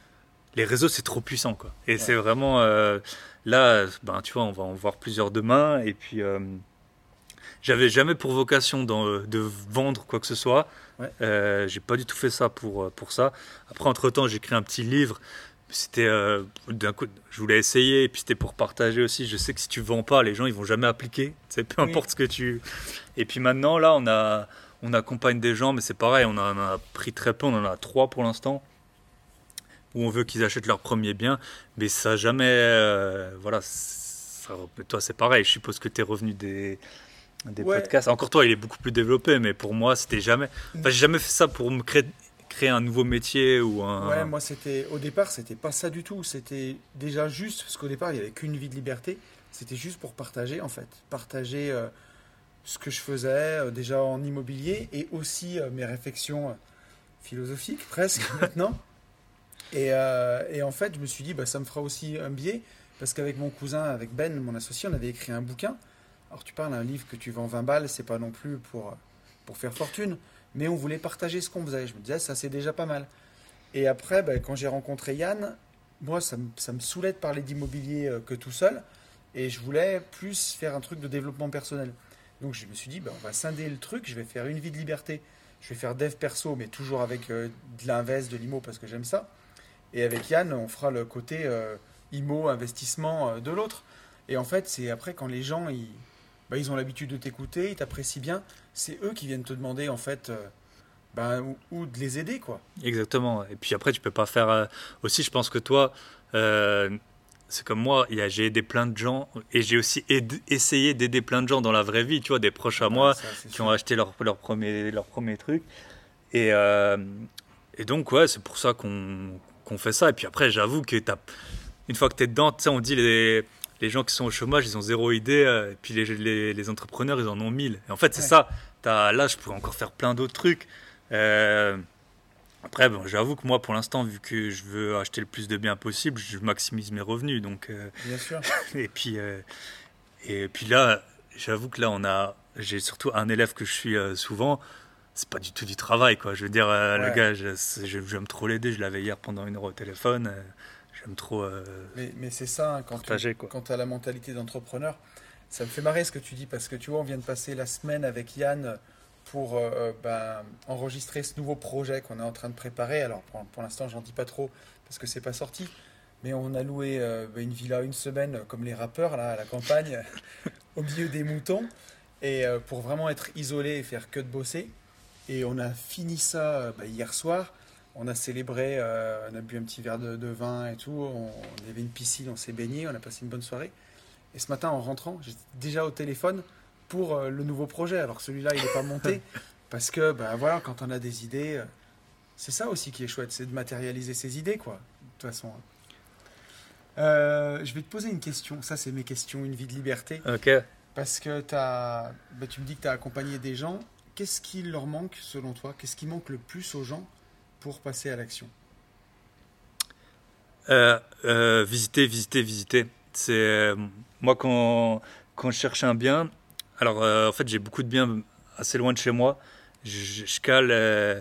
les réseaux, c'est trop puissant, quoi. Et c'est vraiment, euh, là, ben, tu vois, on va en voir plusieurs demain, et puis, euh, j'avais jamais pour vocation de vendre quoi que ce soit. Ouais. Euh, j'ai pas du tout fait ça pour, pour ça. Après, entre-temps, j'ai écrit un petit livre. C'était d'un coup, je voulais essayer, et puis c'était pour partager aussi. Je sais que si tu vends pas, les gens ils vont jamais appliquer. C'est peu Oui. importe ce que tu. Et puis maintenant, là, on a, on accompagne des gens, mais c'est pareil, on en a pris très peu, on en a trois pour l'instant, où on veut qu'ils achètent leur premier bien, mais ça jamais. euh, voilà, ça- toi c'est pareil, je suppose que tu es revenu des, des Ouais. podcasts. Encore toi, il est beaucoup plus développé, mais pour moi, c'était jamais. Enfin, j'ai jamais fait ça pour me créer, créer un nouveau métier ou un. Ouais, moi c'était au départ c'était pas ça du tout. C'était déjà juste parce qu'au départ il y avait qu'une vie de liberté. C'était juste pour partager en fait, partager euh, ce que je faisais euh, déjà en immobilier et aussi euh, mes réflexions euh, philosophiques presque maintenant. Et, en fait je me suis dit bah ça me fera aussi un biais parce qu'avec mon cousin, avec Ben, mon associé, on avait écrit un bouquin. Alors tu parles d'un livre que tu vends 20 balles, c'est pas non plus pour pour faire fortune, mais on voulait partager ce qu'on faisait. Je me disais ça c'est déjà pas mal. Et après, ben, quand j'ai rencontré Yann, moi, ça me, ça me saoulait de parler d'immobilier que tout seul. Et je voulais plus faire un truc de développement personnel. Donc je me suis dit, ben, on va scinder le truc, je vais faire une vie de liberté. Je vais faire dev perso, mais toujours avec euh, de l'invest, de l'IMO, parce que j'aime ça. Et avec Yann, on fera le côté euh, IMO, investissement euh, de l'autre. Et en fait, c'est après quand les gens, ils, ben, ils ont l'habitude de t'écouter, ils t'apprécient bien, c'est eux qui viennent te demander, en fait, ben, ou, de les aider, quoi. Exactement. Et puis après, tu peux pas faire. Aussi, je pense que toi, c'est comme moi. J'ai aidé plein de gens et j'ai aussi aidé- essayé d'aider plein de gens dans la vraie vie. Tu vois, des proches à moi Ça, qui ont acheté leur, leur premier leur premier truc. Et euh, et donc ouais, c'est pour ça qu'on fait ça. Et puis après, j'avoue que t'as une fois que tu es dedans, tu sais, on dit les les gens qui sont au chômage, ils ont zéro idée, euh, et puis les, les, les entrepreneurs, ils en ont mille. Et en fait, c'est Ouais. ça. Là, je pourrais encore faire plein d'autres trucs. Euh, après, bon, j'avoue que moi, pour l'instant, vu que je veux acheter le plus de biens possible, je maximise mes revenus. Donc, euh, Bien sûr. et puis, euh, et puis là, j'avoue que là, on a, j'ai surtout un élève que je suis euh, souvent. C'est pas du tout du travail, quoi. Je veux dire, euh, le gars, j'aime trop l'aider. Je l'avais hier pendant une heure au téléphone. J'aime trop Mais, mais c'est ça, hein, quand tu partager, quoi. as la mentalité d'entrepreneur, ça me fait marrer ce que tu dis, parce que tu vois, on vient de passer la semaine avec Yann pour euh, euh, ben, enregistrer ce nouveau projet qu'on est en train de préparer. Alors pour, l'instant, j'en dis pas trop, parce que c'est pas sorti. Mais on a loué euh, ben, une villa une semaine, comme les rappeurs, là, à la campagne, au milieu des moutons, et pour vraiment être isolé et faire que de bosser. Et on a fini ça ben, hier soir. On a célébré, on a bu un petit verre de, de vin et tout. On, on avait une piscine, on s'est baigné, on a passé une bonne soirée. Et ce matin, en rentrant, j'étais déjà au téléphone pour euh, le nouveau projet. Alors celui-là, il n'est pas monté. parce que, ben voilà, quand on a des idées, euh, c'est ça aussi qui est chouette, c'est de matérialiser ses idées, quoi. De toute façon. Euh, je vais te poser une question. Ça, c'est mes questions, une vie de liberté. Ok. Parce que as, bah, tu me dis que tu as accompagné des gens. Qu'est-ce qui leur manque selon toi? Qu'est-ce qui manque le plus aux gens pour passer à l'action? Euh, euh, visiter, visiter, visiter. C'est euh, moi quand quand je cherche un bien. Alors euh, en fait j'ai beaucoup de biens assez loin de chez moi. Je, je cale. euh,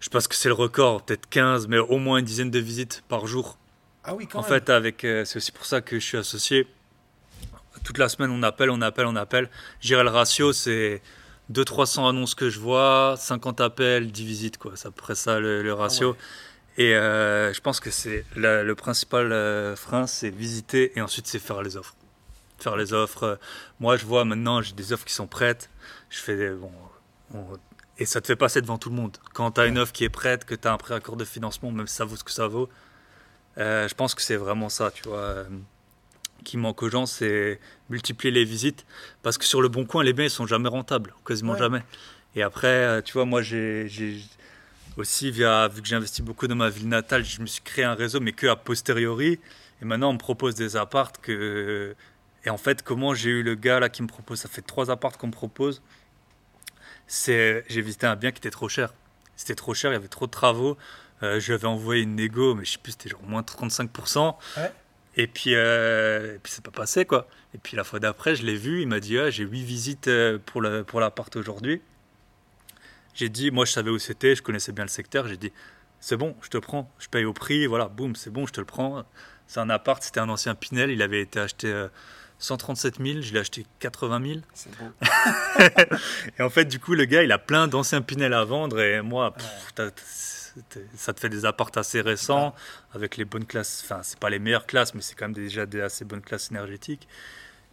je pense que c'est le record, peut-être 15, mais au moins une dizaine de visites par jour. Ah oui, quand En même. fait, avec, euh, c'est aussi pour ça que je suis associé. Toute la semaine, on appelle, on appelle, on appelle. J'irai le ratio, c'est 200-300 annonces que je vois, 50 appels, 10 visites, quoi. C'est à peu près ça le, le ratio. ouais. Et je pense que c'est le principal frein, c'est visiter et ensuite c'est faire les offres. Faire les offres. Moi, je vois maintenant, j'ai des offres qui sont prêtes. Je fais des, bon, on- et ça te fait passer devant tout le monde. Quand tu as une offre qui est prête, que tu as un préaccord de financement, même si ça vaut ce que ça vaut, euh, je pense que c'est vraiment ça, tu vois, euh, qui manque aux gens, c'est multiplier les visites. Parce que sur le bon coin, les biens, ils sont jamais rentables, quasiment Ouais. jamais. Et après, euh, tu vois, moi, j'ai aussi, via, vu que j'ai investi beaucoup dans ma ville natale, je me suis créé un réseau, mais que a posteriori. Et maintenant, on me propose des appartes que. Et en fait, comment j'ai eu le gars là qui me propose Ça fait trois appartes qu'on me propose. C'est, j'ai visité un bien qui était trop cher. C'était trop cher, il y avait trop de travaux. Euh, je lui avais envoyé une négo, mais je sais plus, c'était genre moins 35%. Ouais. Et puis, euh, et puis c'est pas passé quoi. Et puis la fois d'après, je l'ai vu, il m'a dit ah, j'ai huit visites euh, pour le pour l'appart aujourd'hui. J'ai dit, moi je savais où c'était, je connaissais bien le secteur. J'ai dit c'est bon, je te prends, je paye au prix, voilà, boum, c'est bon, je te le prends. C'est un appart, c'était un ancien Pinel, il avait été acheté euh, 137 000, je l'ai acheté 80 000. C'est beau. Et en fait, du coup, le gars, il a plein d'anciens Pinel à vendre. Et moi, pff, t'as- t'es- ça te fait des apparts assez récents, avec les bonnes classes. Enfin, c'est pas les meilleures classes, mais c'est quand même déjà des assez bonnes classes énergétiques.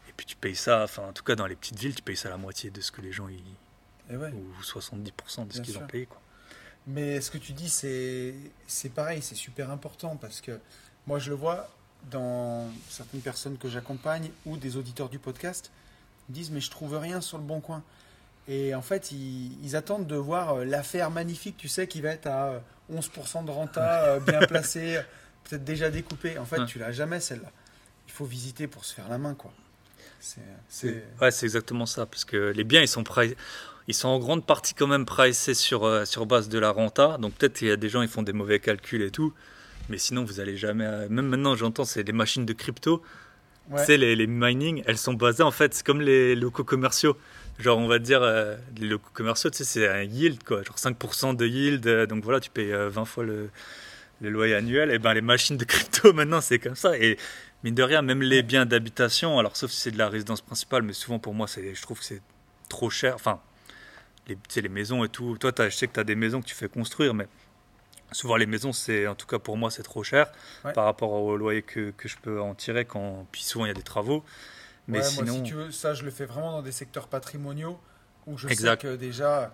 Et puis tu payes ça, enfin, en tout cas, dans les petites villes, tu payes ça la moitié de ce que les gens ouais. ou 70% de ce Bien qu'ils ont payé. Quoi. Mais ce que tu dis, c'est c'est pareil, c'est super important parce que moi, je le vois dans certaines personnes que j'accompagne ou des auditeurs du podcast disent mais je trouve rien sur le bon coin. Et en fait, ils, ils attendent de voir euh, l'affaire magnifique, tu sais, qui va être à euh, 11% de renta, euh, bien placée, peut-être déjà découpée. En fait, Ouais. tu l'as jamais celle-là. Il faut visiter pour se faire la main, quoi. C'est Ouais, c'est exactement ça, parce que les biens, ils sont, ils sont en grande partie quand même pricés sur, euh, sur base de la renta. Donc peut-être qu'il y a des gens, ils font des mauvais calculs et tout. Mais sinon, vous allez jamais. à- Même maintenant, j'entends, c'est les machines de crypto. Ouais. Tu sais, les, les mining, elles sont basées en fait, c'est comme les locaux commerciaux. Genre, on va dire, euh, les locaux commerciaux, tu sais, c'est un yield, quoi. Genre 5% de yield. euh, donc voilà, tu payes euh, 20 fois le, le loyer annuel. Et ben, les machines de crypto, maintenant, c'est comme ça. Et mine de rien, même les biens d'habitation, alors sauf si c'est de la résidence principale, mais souvent pour moi, je trouve que c'est trop cher. Enfin, les, tu sais, les maisons et tout. Toi, je sais que tu as des maisons que tu fais construire, mais souvent les maisons, c'est, en tout cas pour moi, c'est trop cher Ouais. par rapport au loyer que, que je peux en tirer quand. Puis souvent, il y a des travaux. Mais Ouais, sinon. Moi, si tu veux, ça, je le fais vraiment dans des secteurs patrimoniaux où je Exact. sais que déjà,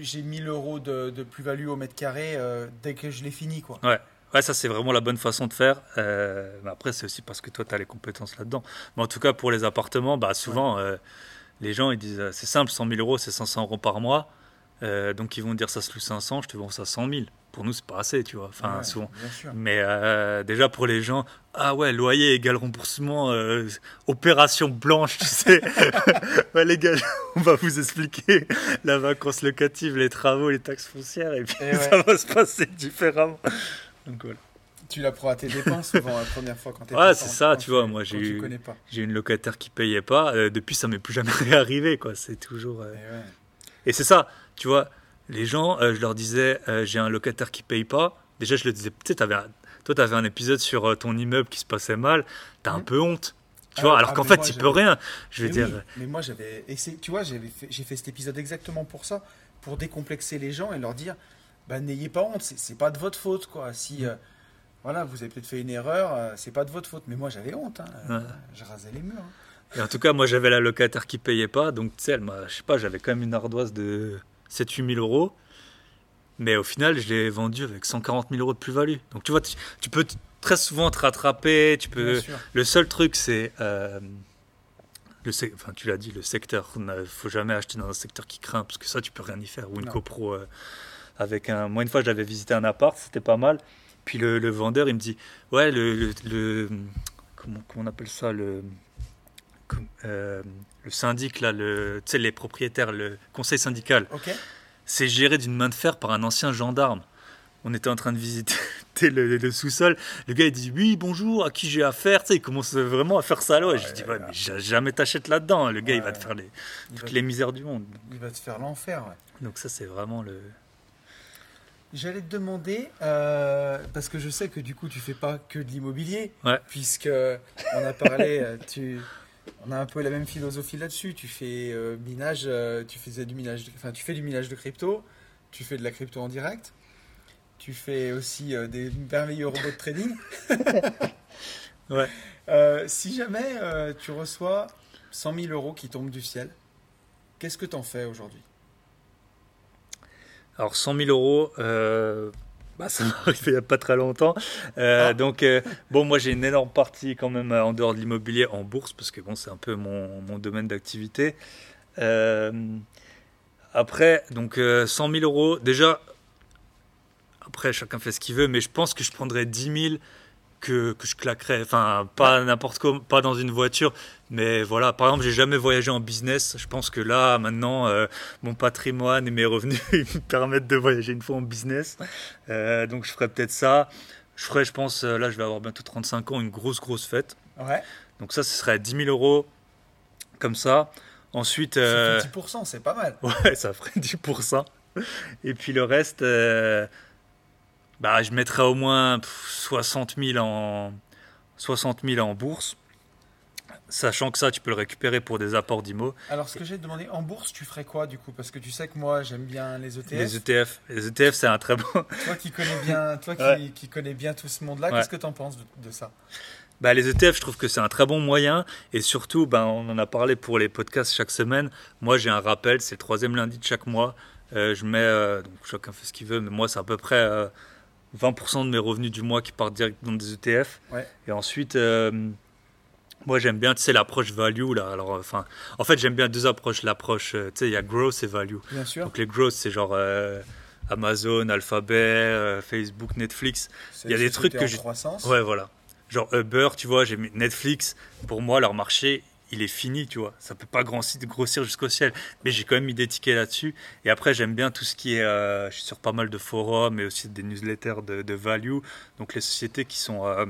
j'ai 1000 euros de, de plus-value au mètre carré euh, dès que je l'ai fini, quoi. Ouais, ça c'est vraiment la bonne façon de faire. Euh, mais après, c'est aussi parce que toi, tu as les compétences là-dedans. Mais en tout cas, pour les appartements, bah, souvent, euh, les gens ils disent c'est simple, 100 000 euros, c'est 500 euros par mois. Donc ils vont dire ça se loue 500, je te vends ça 100 000. Pour nous, c'est pas assez, tu vois. Enfin, Ouais, souvent. Mais euh, déjà pour les gens, ah ouais, loyer égale remboursement, euh, opération blanche, tu sais. ouais, les gars, on va vous expliquer la vacance locative, les travaux, les taxes foncières, et puis Et ouais. ça va se passer différemment. Donc voilà. Tu la prends à tes dépenses souvent la première fois quand tu Ouais, c'est ça, tu vois, moi, j'ai eu-. J'ai une locataire qui payait pas. euh, depuis, ça m'est plus jamais réarrivé, quoi. C'est toujours. euh, Et ouais. Et c'est ça, tu vois. Les gens, euh, je leur disais, euh, j'ai un locataire qui paye pas. Déjà, je le disais, tu sais, un- toi, tu avais un épisode sur euh, ton immeuble qui se passait mal. T'as un Mhm. peu honte. Tu Ah, vois, ah, alors qu'en mais fait, tu j'avais- peux rien. Je veux Mais dire. oui, mais moi j'avais tu vois fait- j'ai fait cet épisode exactement pour ça pour décomplexer les gens et leur dire bah n'ayez pas honte c'est pas de votre faute quoi si Mm. voilà vous avez peut-être fait une erreur c'est pas de votre faute mais moi j'avais honte hein. Ouais. je rasais les murs hein. Et en tout cas, moi, j'avais la locataire qui payait pas. Donc, tu sais, je sais pas, j'avais quand même une ardoise de 7-8 000 euros. Mais au final, je l'ai vendue avec 140 000 euros de plus-value. Donc, tu vois, tu, tu peux très souvent te rattraper. Tu peux. Le seul truc, c'est. euh, le enfin, tu l'as dit, le secteur. Il ne faut jamais acheter dans un secteur qui craint, parce que ça, tu peux rien y faire. Ou une Non. copro euh, avec un. Moi, une fois, j'avais visité un appart, c'était pas mal. Puis le, le vendeur, il me dit Ouais, le. le- le- comment, comment on appelle ça le, euh, le syndic, là, le, les propriétaires, le conseil syndical, ok c'est géré d'une main de fer par un ancien gendarme. On était en train de visiter le, le sous-sol. Le gars, il dit Oui, bonjour, à qui j'ai affaire? Il commence vraiment à faire ça là. Et je Ouais, dis ouais, Ouais, ouais. mais ja- jamais t'achètes là-dedans. Le gars, il va te Ouais. faire les, va, toutes les misères du monde. il va te faire l'enfer ouais. Donc, ça, c'est vraiment le. J'allais te demander, euh, parce que je sais que du coup tu fais pas que de l'immobilier, Ouais. puisque on a parlé, euh, tu, on a un peu la même philosophie là-dessus. Tu fais euh, minage, euh, tu faisais du minage, de- enfin tu fais du minage de crypto, tu fais de la crypto en direct, tu fais aussi euh, des merveilleux robots de trading. Ouais. Euh, si jamais tu reçois 100 000 euros qui tombent du ciel, qu'est-ce que t'en fais aujourd'hui? Alors 100 000 euros, bah, ça arrivé il n'y a pas très longtemps. Euh, Ah. Donc euh, bon, moi j'ai une énorme partie quand même en dehors de l'immobilier en bourse parce que bon, c'est un peu mon, mon domaine d'activité. Euh, après, donc euh, 100 000 euros, déjà, après chacun fait ce qu'il veut, mais je pense que je prendrais 10 000 que, que je claquerais, enfin pas n'importe comment, pas dans une voiture, mais voilà, par exemple, j'ai jamais voyagé en business. Je pense que là, maintenant, euh, mon patrimoine et mes revenus me permettent de voyager une fois en business. Euh, donc je ferais peut-être ça. Je ferais, je pense, euh, là, je vais avoir bientôt 35 ans, une grosse, grosse fête. Ouais, Donc ça, ce serait 10 000 euros comme ça. Ensuite, euh, c'est 10%, c'est pas mal. ouais, ça ferait 10%. Et puis le reste, euh, bah, je mettrais au moins pff, 60 000 en, 60 000 en bourse. Sachant que ça, tu peux le récupérer pour des apports d'IMO. Alors, ce que j'ai demandé, en bourse, tu ferais quoi du coup? Parce que tu sais que moi, j'aime bien les ETF. Les ETF, les ETF, c'est un très bon. Toi qui connais bien, toi qui, Ouais. qui connais bien tout ce monde-là, Ouais. qu'est-ce que tu en penses de, de ça? Bah, les ETF, je trouve que c'est un très bon moyen. Et surtout, ben, on en a parlé pour les podcasts chaque semaine. Moi, j'ai un rappel, c'est le troisième lundi de chaque mois. Euh, je mets, euh, donc chacun fait ce qu'il veut, mais moi, c'est à peu près 20% de mes revenus du mois qui partent direct dans des ETF. Ouais. Et ensuite, moi, j'aime bien, tu sais, l'approche value. Là. Alors, enfin, en fait, j'aime bien deux approches. L'approche, tu sais, il y a growth et value. Bien sûr. Donc, les growth, c'est genre Amazon, Alphabet, Facebook, Netflix. Il y a des trucs que croissance. Ouais, voilà. Genre Uber, tu vois, j'ai mis Netflix. Pour moi, leur marché, il est fini, tu vois. Ça peut pas grossir, jusqu'au ciel. Mais j'ai quand même mis des tickets là-dessus. Et après, j'aime bien tout ce qui est. euh, je suis sur pas mal de forums et aussi des newsletters de, de value. Donc les sociétés qui sont. euh,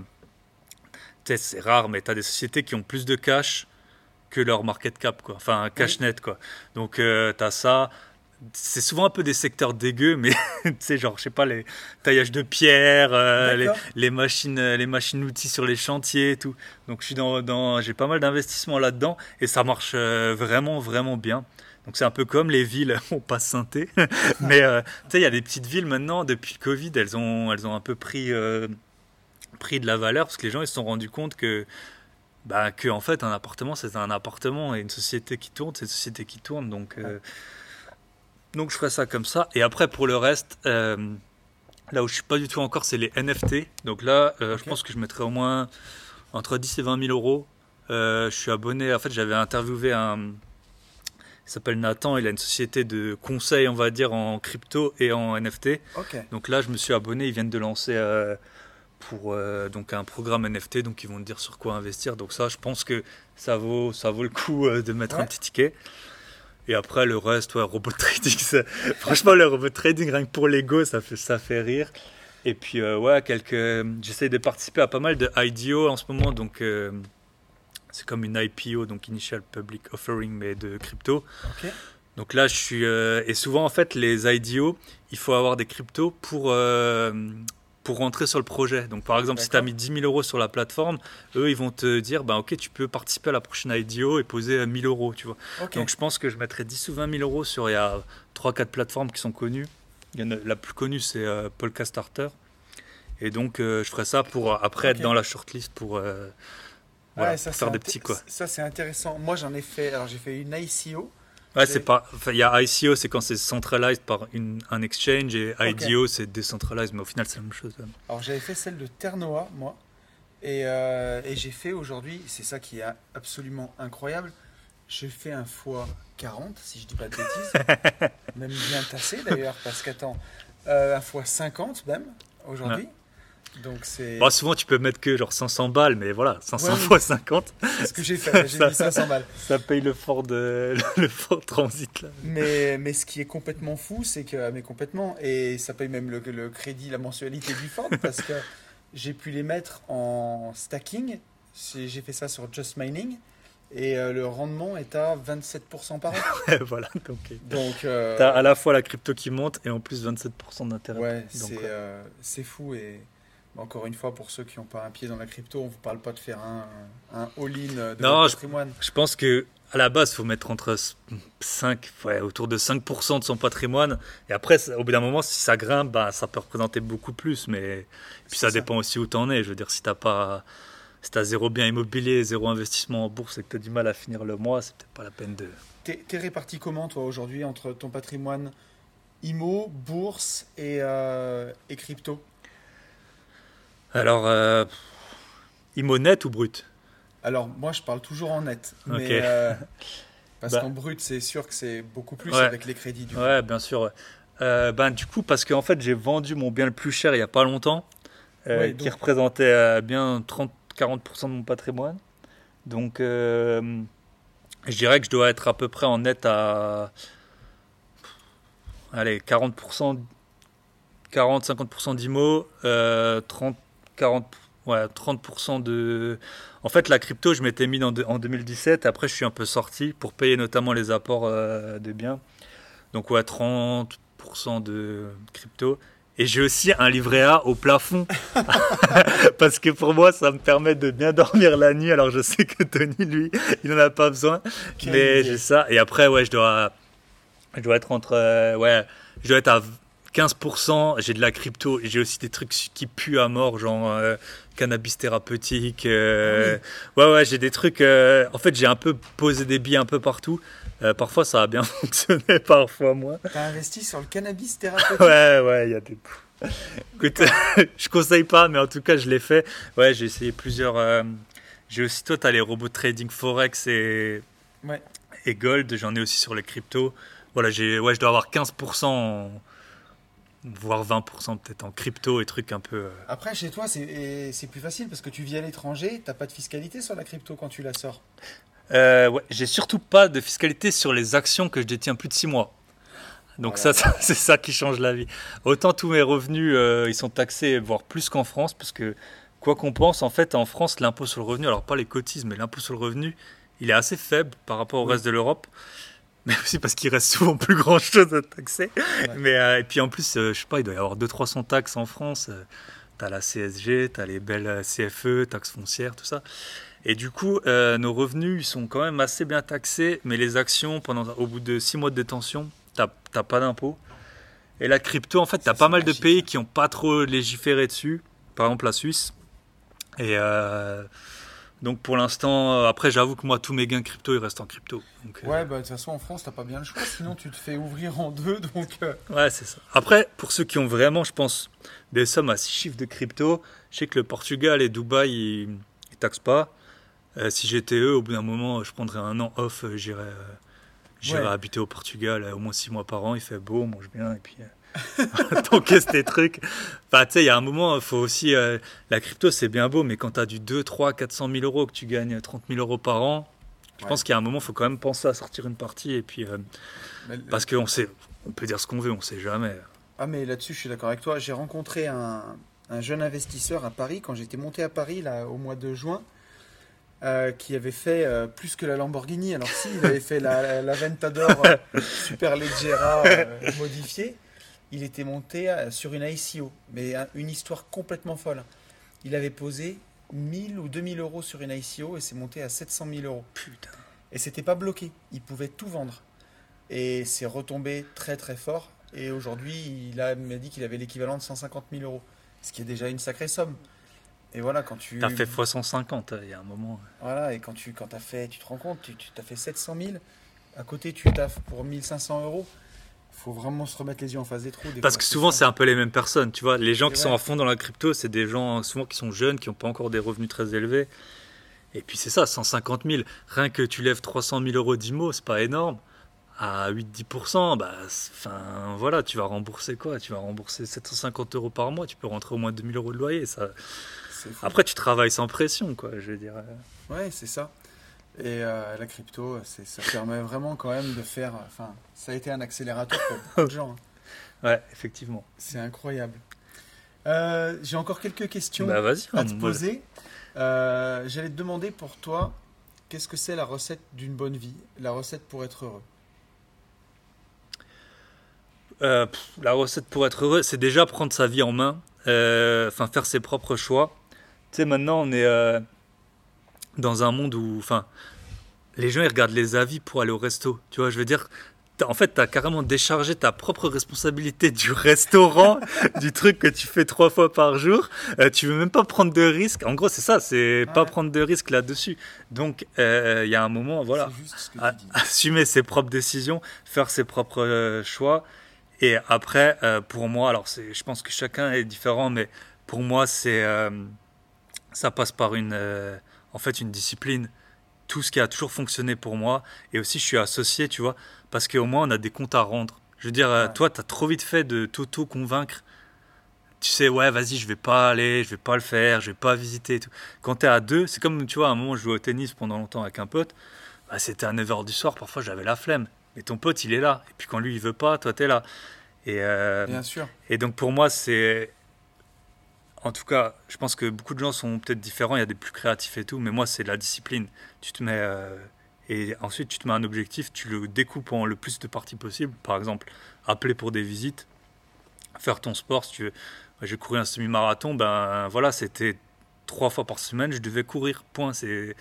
c'est rare, mais tu as des sociétés qui ont plus de cash que leur market cap, quoi. Enfin, cash net, quoi. Donc tu as ça. C'est souvent un peu des secteurs dégueux, mais tu sais, genre, je sais pas, les taillages de pierre, euh, les, machines, euh, les machines outils sur les chantiers et tout. Donc je suis dans, dans j'ai pas mal d'investissements là-dedans et ça marche euh, vraiment vraiment bien. Donc c'est un peu comme les villes, on passe synthé, mais euh, tu sais il y a des petites villes maintenant depuis le Covid, elles ont elles ont un peu pris pris de la valeur parce que les gens ils se sont rendus compte que bah, que en fait un appartement c'est un appartement et une société qui tourne c'est une société qui tourne donc donc je ferai ça comme ça et après pour le reste euh, Là où je suis pas du tout encore, c'est les NFT. Donc là, euh, je pense que je mettrai au moins entre 10 et 20 000 euros. Euh, je suis abonné. En fait, j'avais interviewé un. Il s'appelle Nathan. Il a une société de conseil, on va dire, en crypto et en NFT. Donc là, je me suis abonné. Ils viennent de lancer pour euh, donc un programme NFT. Donc ils vont te dire sur quoi investir. Donc ça, je pense que ça vaut ça vaut le coup euh, de mettre Ouais. un petit ticket. Et après le reste, ouais, robot trading. ça- Franchement, le robot trading rien que pour l'ego, ça fait ça fait rire. Et puis euh, ouais, quelques. J'essaie de participer à pas mal de IDO en ce moment. Donc euh, c'est comme une IPO, donc Initial Public Offering, mais de crypto. Donc là, je suis. euh, et souvent, en fait, les IDO, il faut avoir des cryptos pour, pour rentrer sur le projet. Donc par exemple, si tu as mis 10 000 euros sur la plateforme, eux, ils vont te dire bah, Ok, tu peux participer à la prochaine IDO et poser euh, 1000 euros. Tu vois. Donc je pense que je mettrai 10 ou 20 000 euros sur. Il y a 3-4 plateformes qui sont connues. Il y en a- la plus connue, c'est euh, Polka Starter. Et donc, euh, je ferai ça pour euh, après être dans la shortlist pour, euh, voilà, Ouais, ça, pour faire des petits quoi. Ça, c'est intéressant. Moi, j'en ai fait. Alors, j'ai fait une ICO. Ouais, c'est pas. Il y a ICO, c'est quand c'est centralized par une, un exchange, et. IDO, c'est décentralized, mais au final, c'est la même chose. Alors, j'avais fait celle de Ternoa, moi. Et, euh, et j'ai fait aujourd'hui, c'est ça qui est absolument incroyable. J'ai fait un fois 40, si je dis pas de bêtises. même bien tassé d'ailleurs, parce qu'attends, euh, un fois 50 même, aujourd'hui. Donc, c'est Bon, souvent, tu peux mettre que genre 500 balles, mais voilà, 500 Ouais, fois 50, ce que j'ai fait. J'ai mis 500 balles. ça paye le Ford, euh, le Ford Transit. Là. Mais, mais ce qui est complètement fou, c'est que. Mais complètement. Et ça paye même le, le crédit, la mensualité du Ford, parce que j'ai pu les mettre en stacking. C'est- J'ai fait ça sur Just Mining. Et euh, le rendement est à 27% par an. voilà, donc euh, Donc. euh, t'as à la fois la crypto qui monte et en plus 27% d'intérêt. ouais, c'est ouais. euh, c'est fou. Et encore une fois, pour ceux qui n'ont pas un pied dans la crypto, on vous parle pas de faire un, un all-in de Non, votre je- patrimoine. Je pense que à la base, il faut mettre entre 5, ouais, autour de 5% de son patrimoine. Et après, ça- au bout d'un moment, si ça grimpe, bah, ça peut représenter beaucoup plus. Mais puis ça C'est ça. dépend aussi où tu en es. Je veux dire, si tu pas. Si as zéro bien immobilier, zéro investissement en bourse et que tu as du mal à finir le mois, c'est peut-être pas la peine de. T'es t'es réparti comment, toi, aujourd'hui, entre ton patrimoine IMO, bourse et, euh, et crypto? Alors, euh, Imonet ou brut? Alors, moi, je parle toujours en net. Mais, euh, parce Bah. qu'en brut, c'est sûr que c'est beaucoup plus Ouais. avec les crédits. Du coup. Ouais, bien sûr. Euh, ben, du coup, parce qu'en fait, j'ai vendu mon bien le plus cher il n'y a pas longtemps, euh, qui représentait bien 30-40% de mon patrimoine. Donc, je dirais que je dois être à peu près en net à allez, 40%, 40-50% d'IMO, euh, 30, 40, ouais, 30% de... En fait, la crypto, je m'étais mis de- en 2017. Après, je suis un peu sorti pour payer notamment les apports euh, de biens. Donc, ouais, 30% de crypto. Et j'ai aussi un livret A au plafond. Parce que pour moi, ça me permet de bien dormir la nuit. Alors, je sais que Tony, lui, il n'en a pas besoin. Mais j'ai ça. Et après, ouais, je dois, je dois être entre. euh, ouais, je dois être à 15%, j'ai de la crypto, j'ai aussi des trucs qui puent à mort, genre euh, cannabis thérapeutique. euh, Ouais, ouais, j'ai des trucs. euh, en fait, j'ai un peu posé des billes un peu partout. Parfois, ça a bien fonctionné, parfois moins. T'as investi sur le cannabis thérapeutique Ouais, ouais, il y a des. Écoute, je conseille pas, mais en tout cas, je l'ai fait. Ouais, j'ai essayé plusieurs. J'ai aussi, toi, t'as les robots trading Forex et, Ouais. et Gold. J'en ai aussi sur les cryptos. Voilà, j'ai, ouais, je dois avoir 15%, en- voire 20% peut-être en crypto et trucs un peu. euh, Après, chez toi, c'est plus facile parce que tu vis à l'étranger, t'as pas de fiscalité sur la crypto quand tu la sors? Euh, ouais, j'ai surtout pas de fiscalité sur les actions que je détiens plus de 6 mois. Donc Voilà. ça, ça, c'est ça qui change la vie. Autant tous mes revenus, euh, ils sont taxés, voire plus qu'en France, parce que quoi qu'on pense, en fait, en France, l'impôt sur le revenu, alors pas les cotises, mais l'impôt sur le revenu, il est assez faible par rapport au Oui. reste de l'Europe. Mais aussi parce qu'il reste souvent plus grand chose à taxer. Mais, euh, et puis en plus, euh, je sais pas, il doit y avoir 200-300 taxes en France. Euh, T'as la CSG, t'as les belles euh, CFE, taxes foncières, tout ça. Et du coup, euh, nos revenus ils sont quand même assez bien taxés, mais les actions, pendant, au bout de 6 mois de détention, t'as pas d'impôt. Et la crypto, en fait, t'as pas mal de pays qui ont pas trop légiféré dessus. Par exemple, la Suisse. Et donc pour l'instant, euh, après, j'avoue que moi, tous mes gains crypto, ils restent en crypto. Donc, euh, Ouais, bah de toute façon, en France, t'as pas bien le choix, sinon tu te fais ouvrir en deux, donc. euh, Ouais, c'est ça. Après, pour ceux qui ont vraiment, je pense, des sommes à 6 chiffres de crypto, je sais que le Portugal et Dubaï, ils, ils taxent pas. Euh, si j'étais eux, au bout d'un moment, je prendrais un an off, j'irais Ouais. habiter au Portugal au moins 6 mois par an, il fait beau, on mange bien, et puis t'encaisses tes trucs. Enfin, tu sais, il y a un moment, il faut aussi... euh, la crypto, c'est bien beau, mais quand tu as du 2, 3, 400 000 euros, que tu gagnes 30 000 euros par an, je Ouais. pense qu'il y a un moment, il faut quand même penser à sortir une partie, et puis... euh, mais- parce qu'on sait... On peut dire ce qu'on veut, on sait jamais. Ah, mais là-dessus, je suis d'accord avec toi. J'ai rencontré un, un jeune investisseur à Paris quand j'étais monté à Paris là, au mois de juin. euh, qui avait fait euh, plus que la Lamborghini. Alors si, il avait fait la, la Ventador euh, Super Leggera modifiée. Il était monté euh, sur une ICO, mais un- une histoire complètement folle. Il avait posé 1000 ou 2000 euros sur une ICO et c'est monté à 700 000 euros. Putain. Et c'était pas bloqué, il pouvait tout vendre. Et c'est retombé très très fort. Et aujourd'hui, il m'a dit qu'il avait l'équivalent de 150 000 euros, ce qui est déjà une sacrée somme. Et voilà, quand tu. T'as fait x 150, il y a un moment. Voilà, et quand tu quand as fait, tu te rends compte, tu, tu as fait 700 000, à côté tu taffes pour 1500 euros. Faut vraiment se remettre les yeux en face des trous. des Parce que souvent, c'est un peu les mêmes personnes, tu vois. Les gens qui sont à fond dans la crypto, c'est des gens souvent qui sont jeunes, qui n'ont pas encore des revenus très élevés. Et puis c'est ça, 150 000. Rien que tu lèves 300 000 euros d'IMO, c'est pas énorme. À 8-10%, bah, enfin, voilà, tu vas rembourser quoi? Tu vas rembourser 750 euros par mois, tu peux rentrer au moins 2000 euros de loyer. Ça. Après, tu travailles sans pression, quoi, je veux dire. Ouais, c'est ça. Et euh, la crypto, ça permet vraiment quand même de faire. Enfin, ça a été un accélérateur pour beaucoup de gens. hein. Ouais, effectivement. C'est incroyable. Euh, J'ai encore quelques questions Bah, à te poser. Euh, J'allais te demander pour toi, qu'est-ce que c'est la recette d'une bonne vie? La recette pour être heureux? Pff, la recette pour être heureux, c'est déjà prendre sa vie en main, enfin faire ses propres choix. Tu sais, maintenant, on est dans un monde où, enfin, les gens ils regardent les avis pour aller au resto. Tu vois, je veux dire, t'as- en fait, tu as carrément déchargé ta propre responsabilité du restaurant, du truc que tu fais trois fois par jour. Euh, tu veux même pas prendre de risques. En gros, c'est ça, c'est pas Ouais. prendre de risques là-dessus. Donc, euh, il y a un moment, voilà juste assumer ses propres décisions, faire ses propres euh, choix. Et après, euh, pour moi, alors je pense que chacun est différent, mais pour moi, c'est, ça passe par une, en fait, une discipline. Tout ce qui a toujours fonctionné pour moi. Et aussi, je suis associé, tu vois, parce qu'au moins, on a des comptes à rendre. Je veux dire, euh, Ouais. toi, tu as trop vite fait de t'auto-convaincre. Tu sais, ouais, vas-y, je vais pas aller, je vais pas le faire, je vais pas visiter et tout. Quand tu es à deux, c'est comme, tu vois, à un moment, je jouais au tennis pendant longtemps avec un pote. Bah, c'était à 9h du soir, parfois j'avais la flemme. Mais ton pote, il est là. Et puis quand lui, il veut pas, toi, tu es là. Et, euh, Bien sûr. et donc pour moi, c'est. En tout cas, je pense que beaucoup de gens sont peut-être différents. Il y a des plus créatifs et tout. Mais moi, c'est la discipline. Tu te mets. euh, Et ensuite, tu te mets un objectif, tu le découpes en le plus de parties possible. Par exemple, appeler pour des visites, faire ton sport. Si tu veux. J'ai couru un semi-marathon, ben voilà, c'était trois fois par semaine, je devais courir. Point. C'est.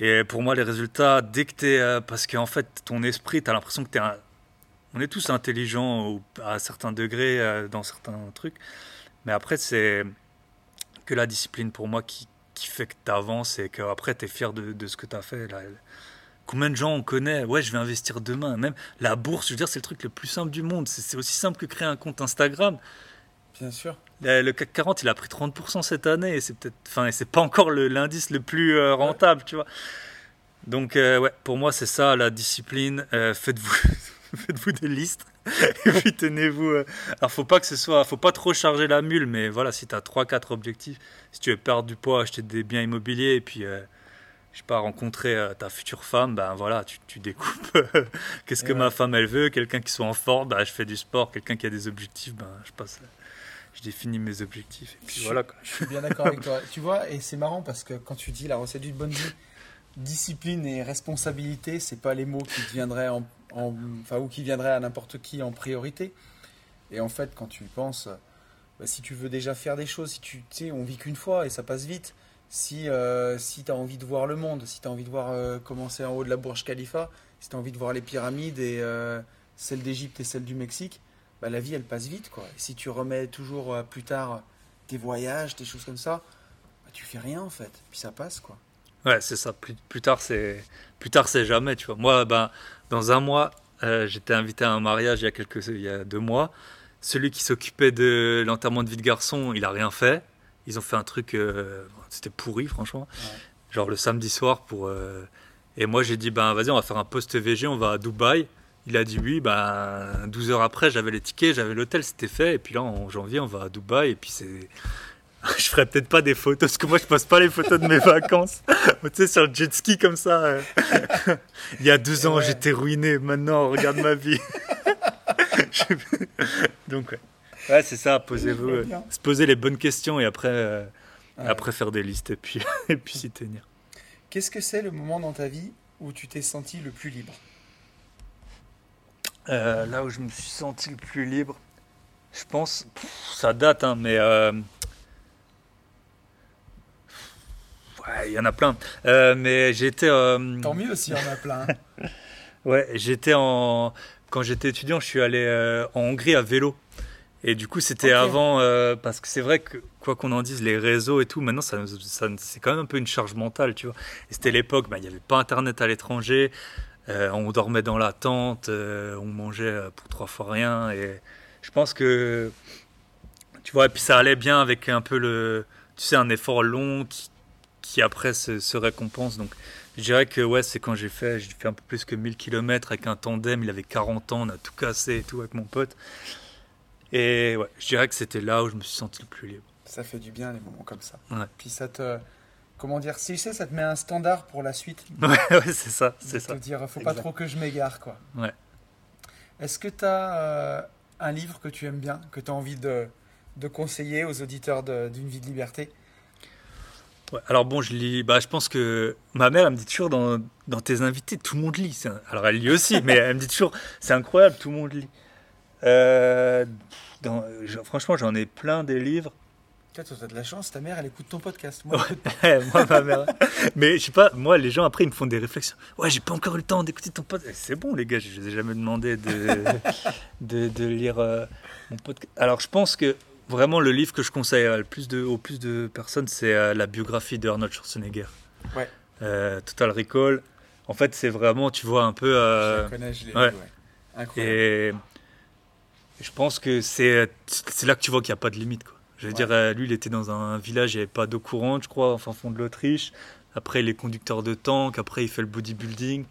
Et pour moi, les résultats, dès que tu es. parce qu'en fait, ton esprit, tu as l'impression que tu es un. on est tous intelligents à certains degrés, euh, dans certains trucs. Mais après, c'est que la discipline pour moi qui, qui fait que tu avances et qu'après, tu es fier de, de ce que tu as fait. Là. Combien de gens on connaît? Ouais, je vais investir demain. Même la bourse, je veux dire, c'est le truc le plus simple du monde. C'est aussi simple que créer un compte Instagram. Bien sûr. Le le CAC 40, il a pris 30% cette année et c'est peut-être, enfin, c'est pas encore l'indice le plus euh, rentable, tu vois. Donc, euh, ouais, pour moi, c'est ça la discipline. Euh, faites-vous, faites-vous des listes et puis tenez-vous. euh, Alors, faut pas que ce soit, faut pas trop charger la mule, mais voilà, si tu as 3-4 objectifs, si tu veux perdre du poids, acheter des biens immobiliers et puis. euh, je sais pas, rencontrer euh, ta future femme, ben voilà, tu, tu découpes. Qu'est-ce que ouais. ma femme elle veut Quelqu'un qui soit en forme, ben, je fais du sport. Quelqu'un qui a des objectifs, ben je passe, je définis mes objectifs. Et puis Je- voilà. quoi. Je suis bien d'accord avec toi. Tu vois, et c'est marrant parce que quand tu dis la recette d'une bonne vie, discipline et responsabilité, c'est pas les mots qui te viendraient en, en- enfin, ou qui viendraient à n'importe qui en priorité. Et en fait, quand tu y penses, bah, si tu veux déjà faire des choses, si tu sais, on vit qu'une fois et ça passe vite. Si, euh, si tu as envie de voir le monde, si tu as envie de voir euh, comment c'est en haut de la Burj Khalifa, si tu as envie de voir les pyramides et euh, celle d'Égypte et celle du Mexique, bah, la vie elle passe vite quoi. Si tu remets toujours plus tard tes voyages, tes choses comme ça, bah, tu fais rien en fait. Puis ça passe quoi. Ouais, c'est ça. Plus, plus tard, c'est plus tard, c'est jamais. Tu vois. Moi, ben, dans un mois, euh, j'étais invité à un mariage il y a quelques, il y a deux mois. Celui qui s'occupait de l'enterrement de vie de garçon, il a rien fait. Ils ont fait un truc, euh, c'était pourri, franchement. Ouais. Genre le samedi soir pour. euh, Et moi, j'ai dit, ben vas-y, on va faire un post VG, on va à Dubaï. Il a dit oui, ben 12 heures après, j'avais les tickets, j'avais l'hôtel, c'était fait. Et puis là, en janvier, on va à Dubaï. Et puis c'est. Je ferai peut-être pas des photos, parce que moi, je poste pas les photos de mes vacances. tu sais, sur le jet ski comme ça. euh. Il y a deux ans, ouais. j'étais ruiné. Maintenant, regarde ma vie. Je- Donc, ouais. Ouais, c'est ça, posez-vous. Euh. Se poser les bonnes questions et après, euh, Ouais. après faire des listes et puis, et puis s'y tenir. Qu'est-ce que c'est le moment dans ta vie où tu t'es senti le plus libre? Là où je me suis senti le plus libre, je pense, pff, ça date, hein, mais euh, ouais, il y en a plein. Euh, mais j'étais, euh, Tant mieux s'il y en a plein. ouais, j'étais en, quand j'étais étudiant, je suis allé euh, en Hongrie à vélo. Et du coup, c'était avant, euh, parce que c'est vrai que, quoi qu'on en dise, les réseaux et tout, maintenant, ça, ça- c'est quand même un peu une charge mentale, tu vois. Et c'était l'époque, bah, il n'y avait pas Internet à l'étranger, euh, on dormait dans la tente, euh, on mangeait pour trois fois rien. Et je pense que, tu vois, et puis ça allait bien avec un peu le, tu sais, un effort long qui, qui après se, se récompense. Donc, je dirais que, ouais, c'est quand j'ai fait, j'ai fait un peu plus que 1000 km avec un tandem, il avait 40 ans, on a tout cassé et tout avec mon pote. Et ouais, je dirais que c'était là où je me suis senti le plus libre. ça fait du bien les moments comme ça. Ouais. Puis ça te, comment dire, si tu sais, ça te met un standard pour la suite. Ouais, ouais, c'est ça, c'est ça. Te dire, faut pas trop que je m'égare quoi. Ouais. Est-ce que tu as un livre que tu aimes bien, que tu as envie de, de conseiller aux auditeurs d'une vie de liberté? Ouais, alors bon, je lis. Bah, je pense que ma mère, elle me dit toujours dans, dans tes invités, tout le monde lit. Un- Alors elle lit aussi, mais elle me dit toujours, c'est incroyable, tout le monde lit. Euh, dans- je- franchement, j'en ai plein des livres. Toi, tu as de la chance, ta mère, elle écoute ton podcast. Moi, Ouais. moi, ma mère. Mais je sais pas, moi, les gens après, ils me font des réflexions. Ouais, j'ai pas encore eu le temps d'écouter ton podcast. C'est bon, les gars, je vous ai jamais demandé de, de, de lire euh, mon podcast. Alors, je pense que vraiment, le livre que je conseille plus de, au plus de personnes, c'est euh, la biographie de Arnold Schwarzenegger. Ouais. Euh, Total Recall. En fait, c'est vraiment, tu vois, un peu. Je euh, la connais, je ouais. Incroyable. et je pense que c'est c'est là que tu vois qu'il n'y a pas de limite. Quoi. Je veux Ouais. dire, euh, lui, il était dans un village, il n'y avait pas d'eau courante, je crois, en fin fond de l'Autriche. Après, il est conducteur de tank. Après, il fait le bodybuilding.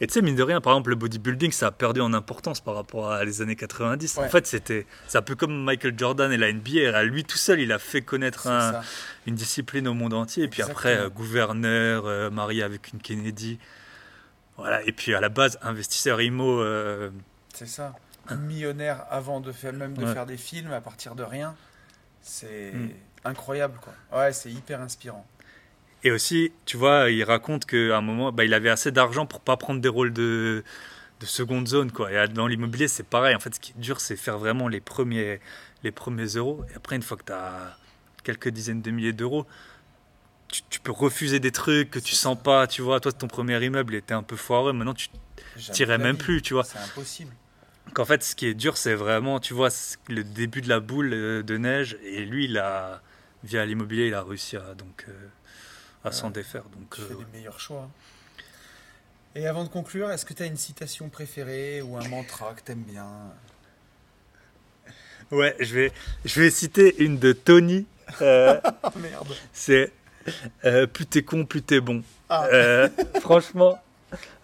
Et tu sais, mine de rien, par exemple, le bodybuilding, ça a perdu en importance par rapport à les années 90. En fait, c'était un peu comme Michael Jordan et la NBA. Lui tout seul, il a fait connaître un- une discipline au monde entier. Et puis après, euh, gouverneur, euh, marié avec une Kennedy. Voilà. Et puis à la base, investisseur IMO. euh, C'est ça. Millionnaire avant de faire même de Ouais. faire des films à partir de rien. C'est Mm. incroyable quoi. Ouais, c'est hyper inspirant. Et aussi, tu vois, il raconte qu'à un moment, bah, il avait assez d'argent pour pas prendre des rôles de, de seconde zone. Quoi. Et dans l'immobilier, c'est pareil. En fait, ce qui est dur, c'est faire vraiment les premiers, les premiers euros. Et après, une fois que tu as quelques dizaines de milliers d'euros, tu, tu peux refuser des trucs que tu sens pas. Tu vois, toi, ton premier immeuble était un peu foireux. Maintenant, tu tirais même vie. plus, tu vois. C'est impossible. qu'en fait, ce qui est dur, c'est vraiment, tu vois, le début de la boule euh, de neige. Et lui, il a, via l'immobilier, il a réussi à, donc, euh, à s'en défaire. Donc, tu fais les meilleurs choix. Et avant de conclure, est-ce que tu as une citation préférée ou un mantra que tu aimes bien? Ouais, je vais, je vais citer une de Tony. Euh, Merde. C'est euh, plus t'es con, plus t'es bon. Ah. Euh, franchement,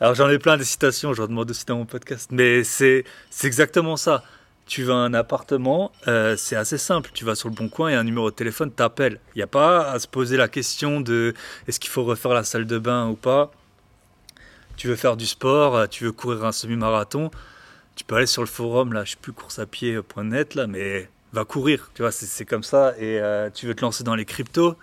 alors j'en ai plein des citations, je leur demande aussi dans mon podcast, mais c'est exactement ça. Tu vas à un appartement, euh, c'est assez simple. Tu vas sur le bon coin et un numéro de téléphone t'appelle. Il n'y a pas à se poser la question de est-ce qu'il faut refaire la salle de bain ou pas? Tu veux faire du sport, tu veux courir un semi-marathon, tu peux aller sur le forum, là, je sais plus, courseapied.net, là, mais va courir, tu vois, c'est comme ça. Et euh, tu veux te lancer dans les cryptos,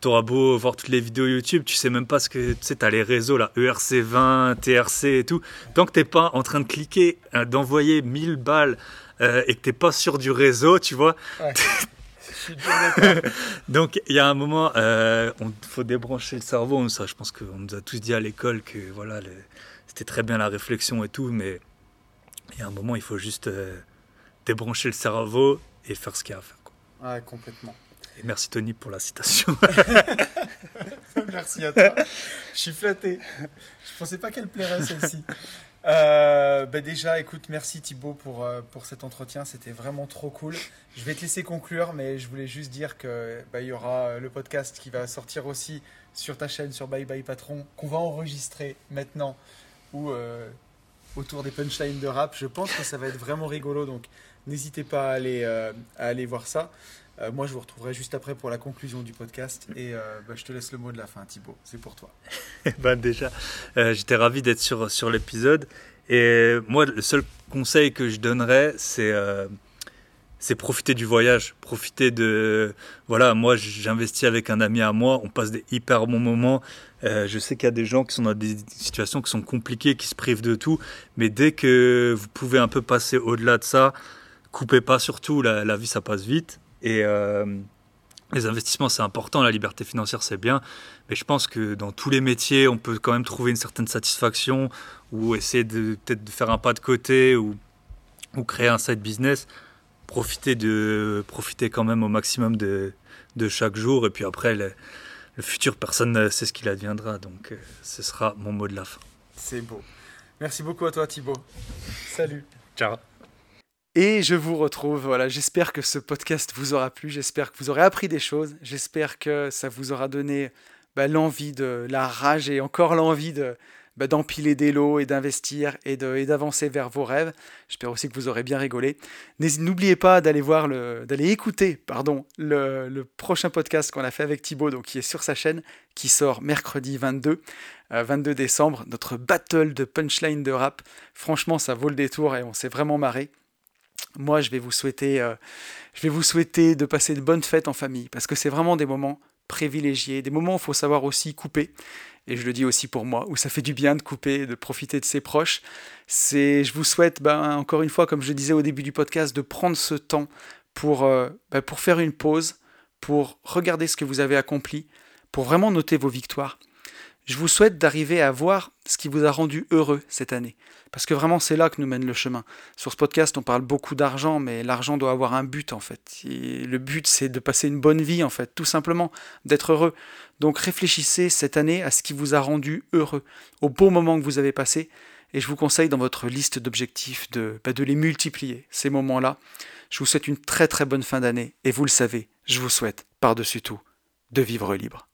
tu auras beau voir toutes les vidéos YouTube, tu sais même pas ce que, tu sais, les réseaux, là, ERC20, TRC et tout. Tant que t'es pas en train de cliquer, euh, d'envoyer 1000 balles euh, et que t'es pas sûr du réseau, tu vois. Donc il y a un moment, il faut débrancher le cerveau. Ça, je pense qu'on nous a tous dit à l'école que voilà, c'était très bien la réflexion et tout, mais il y a un moment, il faut juste euh, débrancher le cerveau et faire ce qu'il y a à faire. Quoi. Ouais, complètement. Et merci Tony pour la citation. merci à toi. Je suis flatté. Je pensais pas qu'elle plairait celle-ci. Euh, bah déjà, écoute, merci Thibaut pour, euh, pour cet entretien. C'était vraiment trop cool. Je vais te laisser conclure, mais je voulais juste dire que bah, il y aura le podcast qui va sortir aussi sur ta chaîne, sur Bye Bye Patron, qu'on va enregistrer maintenant, où autour des punchlines de rap. Je pense que ça va être vraiment rigolo, donc n'hésitez pas à aller, euh, à aller voir ça. Euh, moi, je vous retrouverai juste après pour la conclusion du podcast. Et euh, bah, je te laisse le mot de la fin, Thibaut. C'est pour toi. ben déjà, j'étais ravi d'être sur, sur l'épisode. Et moi, le seul conseil que je donnerais, c'est c'est profiter du voyage, profiter de... Voilà, moi j'investis avec un ami à moi, on passe des hyper bons moments. Euh, je sais qu'il y a des gens qui sont dans des situations qui sont compliquées, qui se privent de tout, mais dès que vous pouvez un peu passer au-delà de ça, coupez pas surtout, la vie ça passe vite. Et euh, les investissements c'est important, la liberté financière c'est bien, mais je pense que dans tous les métiers, on peut quand même trouver une certaine satisfaction ou essayer de peut-être de faire un pas de côté ou, ou créer un side business profiter, de, profiter quand même au maximum de, de chaque jour. Et puis après, le, futur, personne ne sait ce qu'il adviendra. Donc euh, ce sera mon mot de la fin. C'est beau. Merci beaucoup à toi Thibaut. Salut. Ciao. Et je vous retrouve. Voilà, j'espère que ce podcast vous aura plu. J'espère que vous aurez appris des choses. J'espère que ça vous aura donné bah, l'envie de la rage et encore l'envie de, bah, d'empiler des lots et d'investir et, d'avancer vers vos rêves. J'espère aussi que vous aurez bien rigolé. N'oubliez pas d'aller voir le, d'aller écouter, pardon, le, prochain podcast qu'on a fait avec Thibaut, donc qui est sur sa chaîne, qui sort mercredi 22, 22 euh, décembre, notre battle de punchline de rap. Franchement, ça vaut le détour et on s'est vraiment marré. Moi, je vais vous souhaiter, euh, je vais vous souhaiter de passer de bonnes fêtes en famille, parce que c'est vraiment des moments privilégiés, des moments où il faut savoir aussi couper et je le dis aussi pour moi, où ça fait du bien de couper, de profiter de ses proches. C'est, je vous souhaite, ben, encore une fois, comme je disais au début du podcast, de prendre ce temps pour, euh, ben, pour faire une pause, pour regarder ce que vous avez accompli, pour vraiment noter vos victoires. Je vous souhaite d'arriver à voir ce qui vous a rendu heureux cette année. Parce que vraiment, c'est là que nous mène le chemin. Sur ce podcast, on parle beaucoup d'argent, mais l'argent doit avoir un but, en fait. le but, c'est de passer une bonne vie, en fait, tout simplement, d'être heureux. Donc réfléchissez cette année à ce qui vous a rendu heureux, au beau moment que vous avez passé, et je vous conseille dans votre liste d'objectifs de, bah, de les multiplier, ces moments-là. Je vous souhaite une très très bonne fin d'année, et vous le savez, je vous souhaite, par-dessus tout, de vivre libre.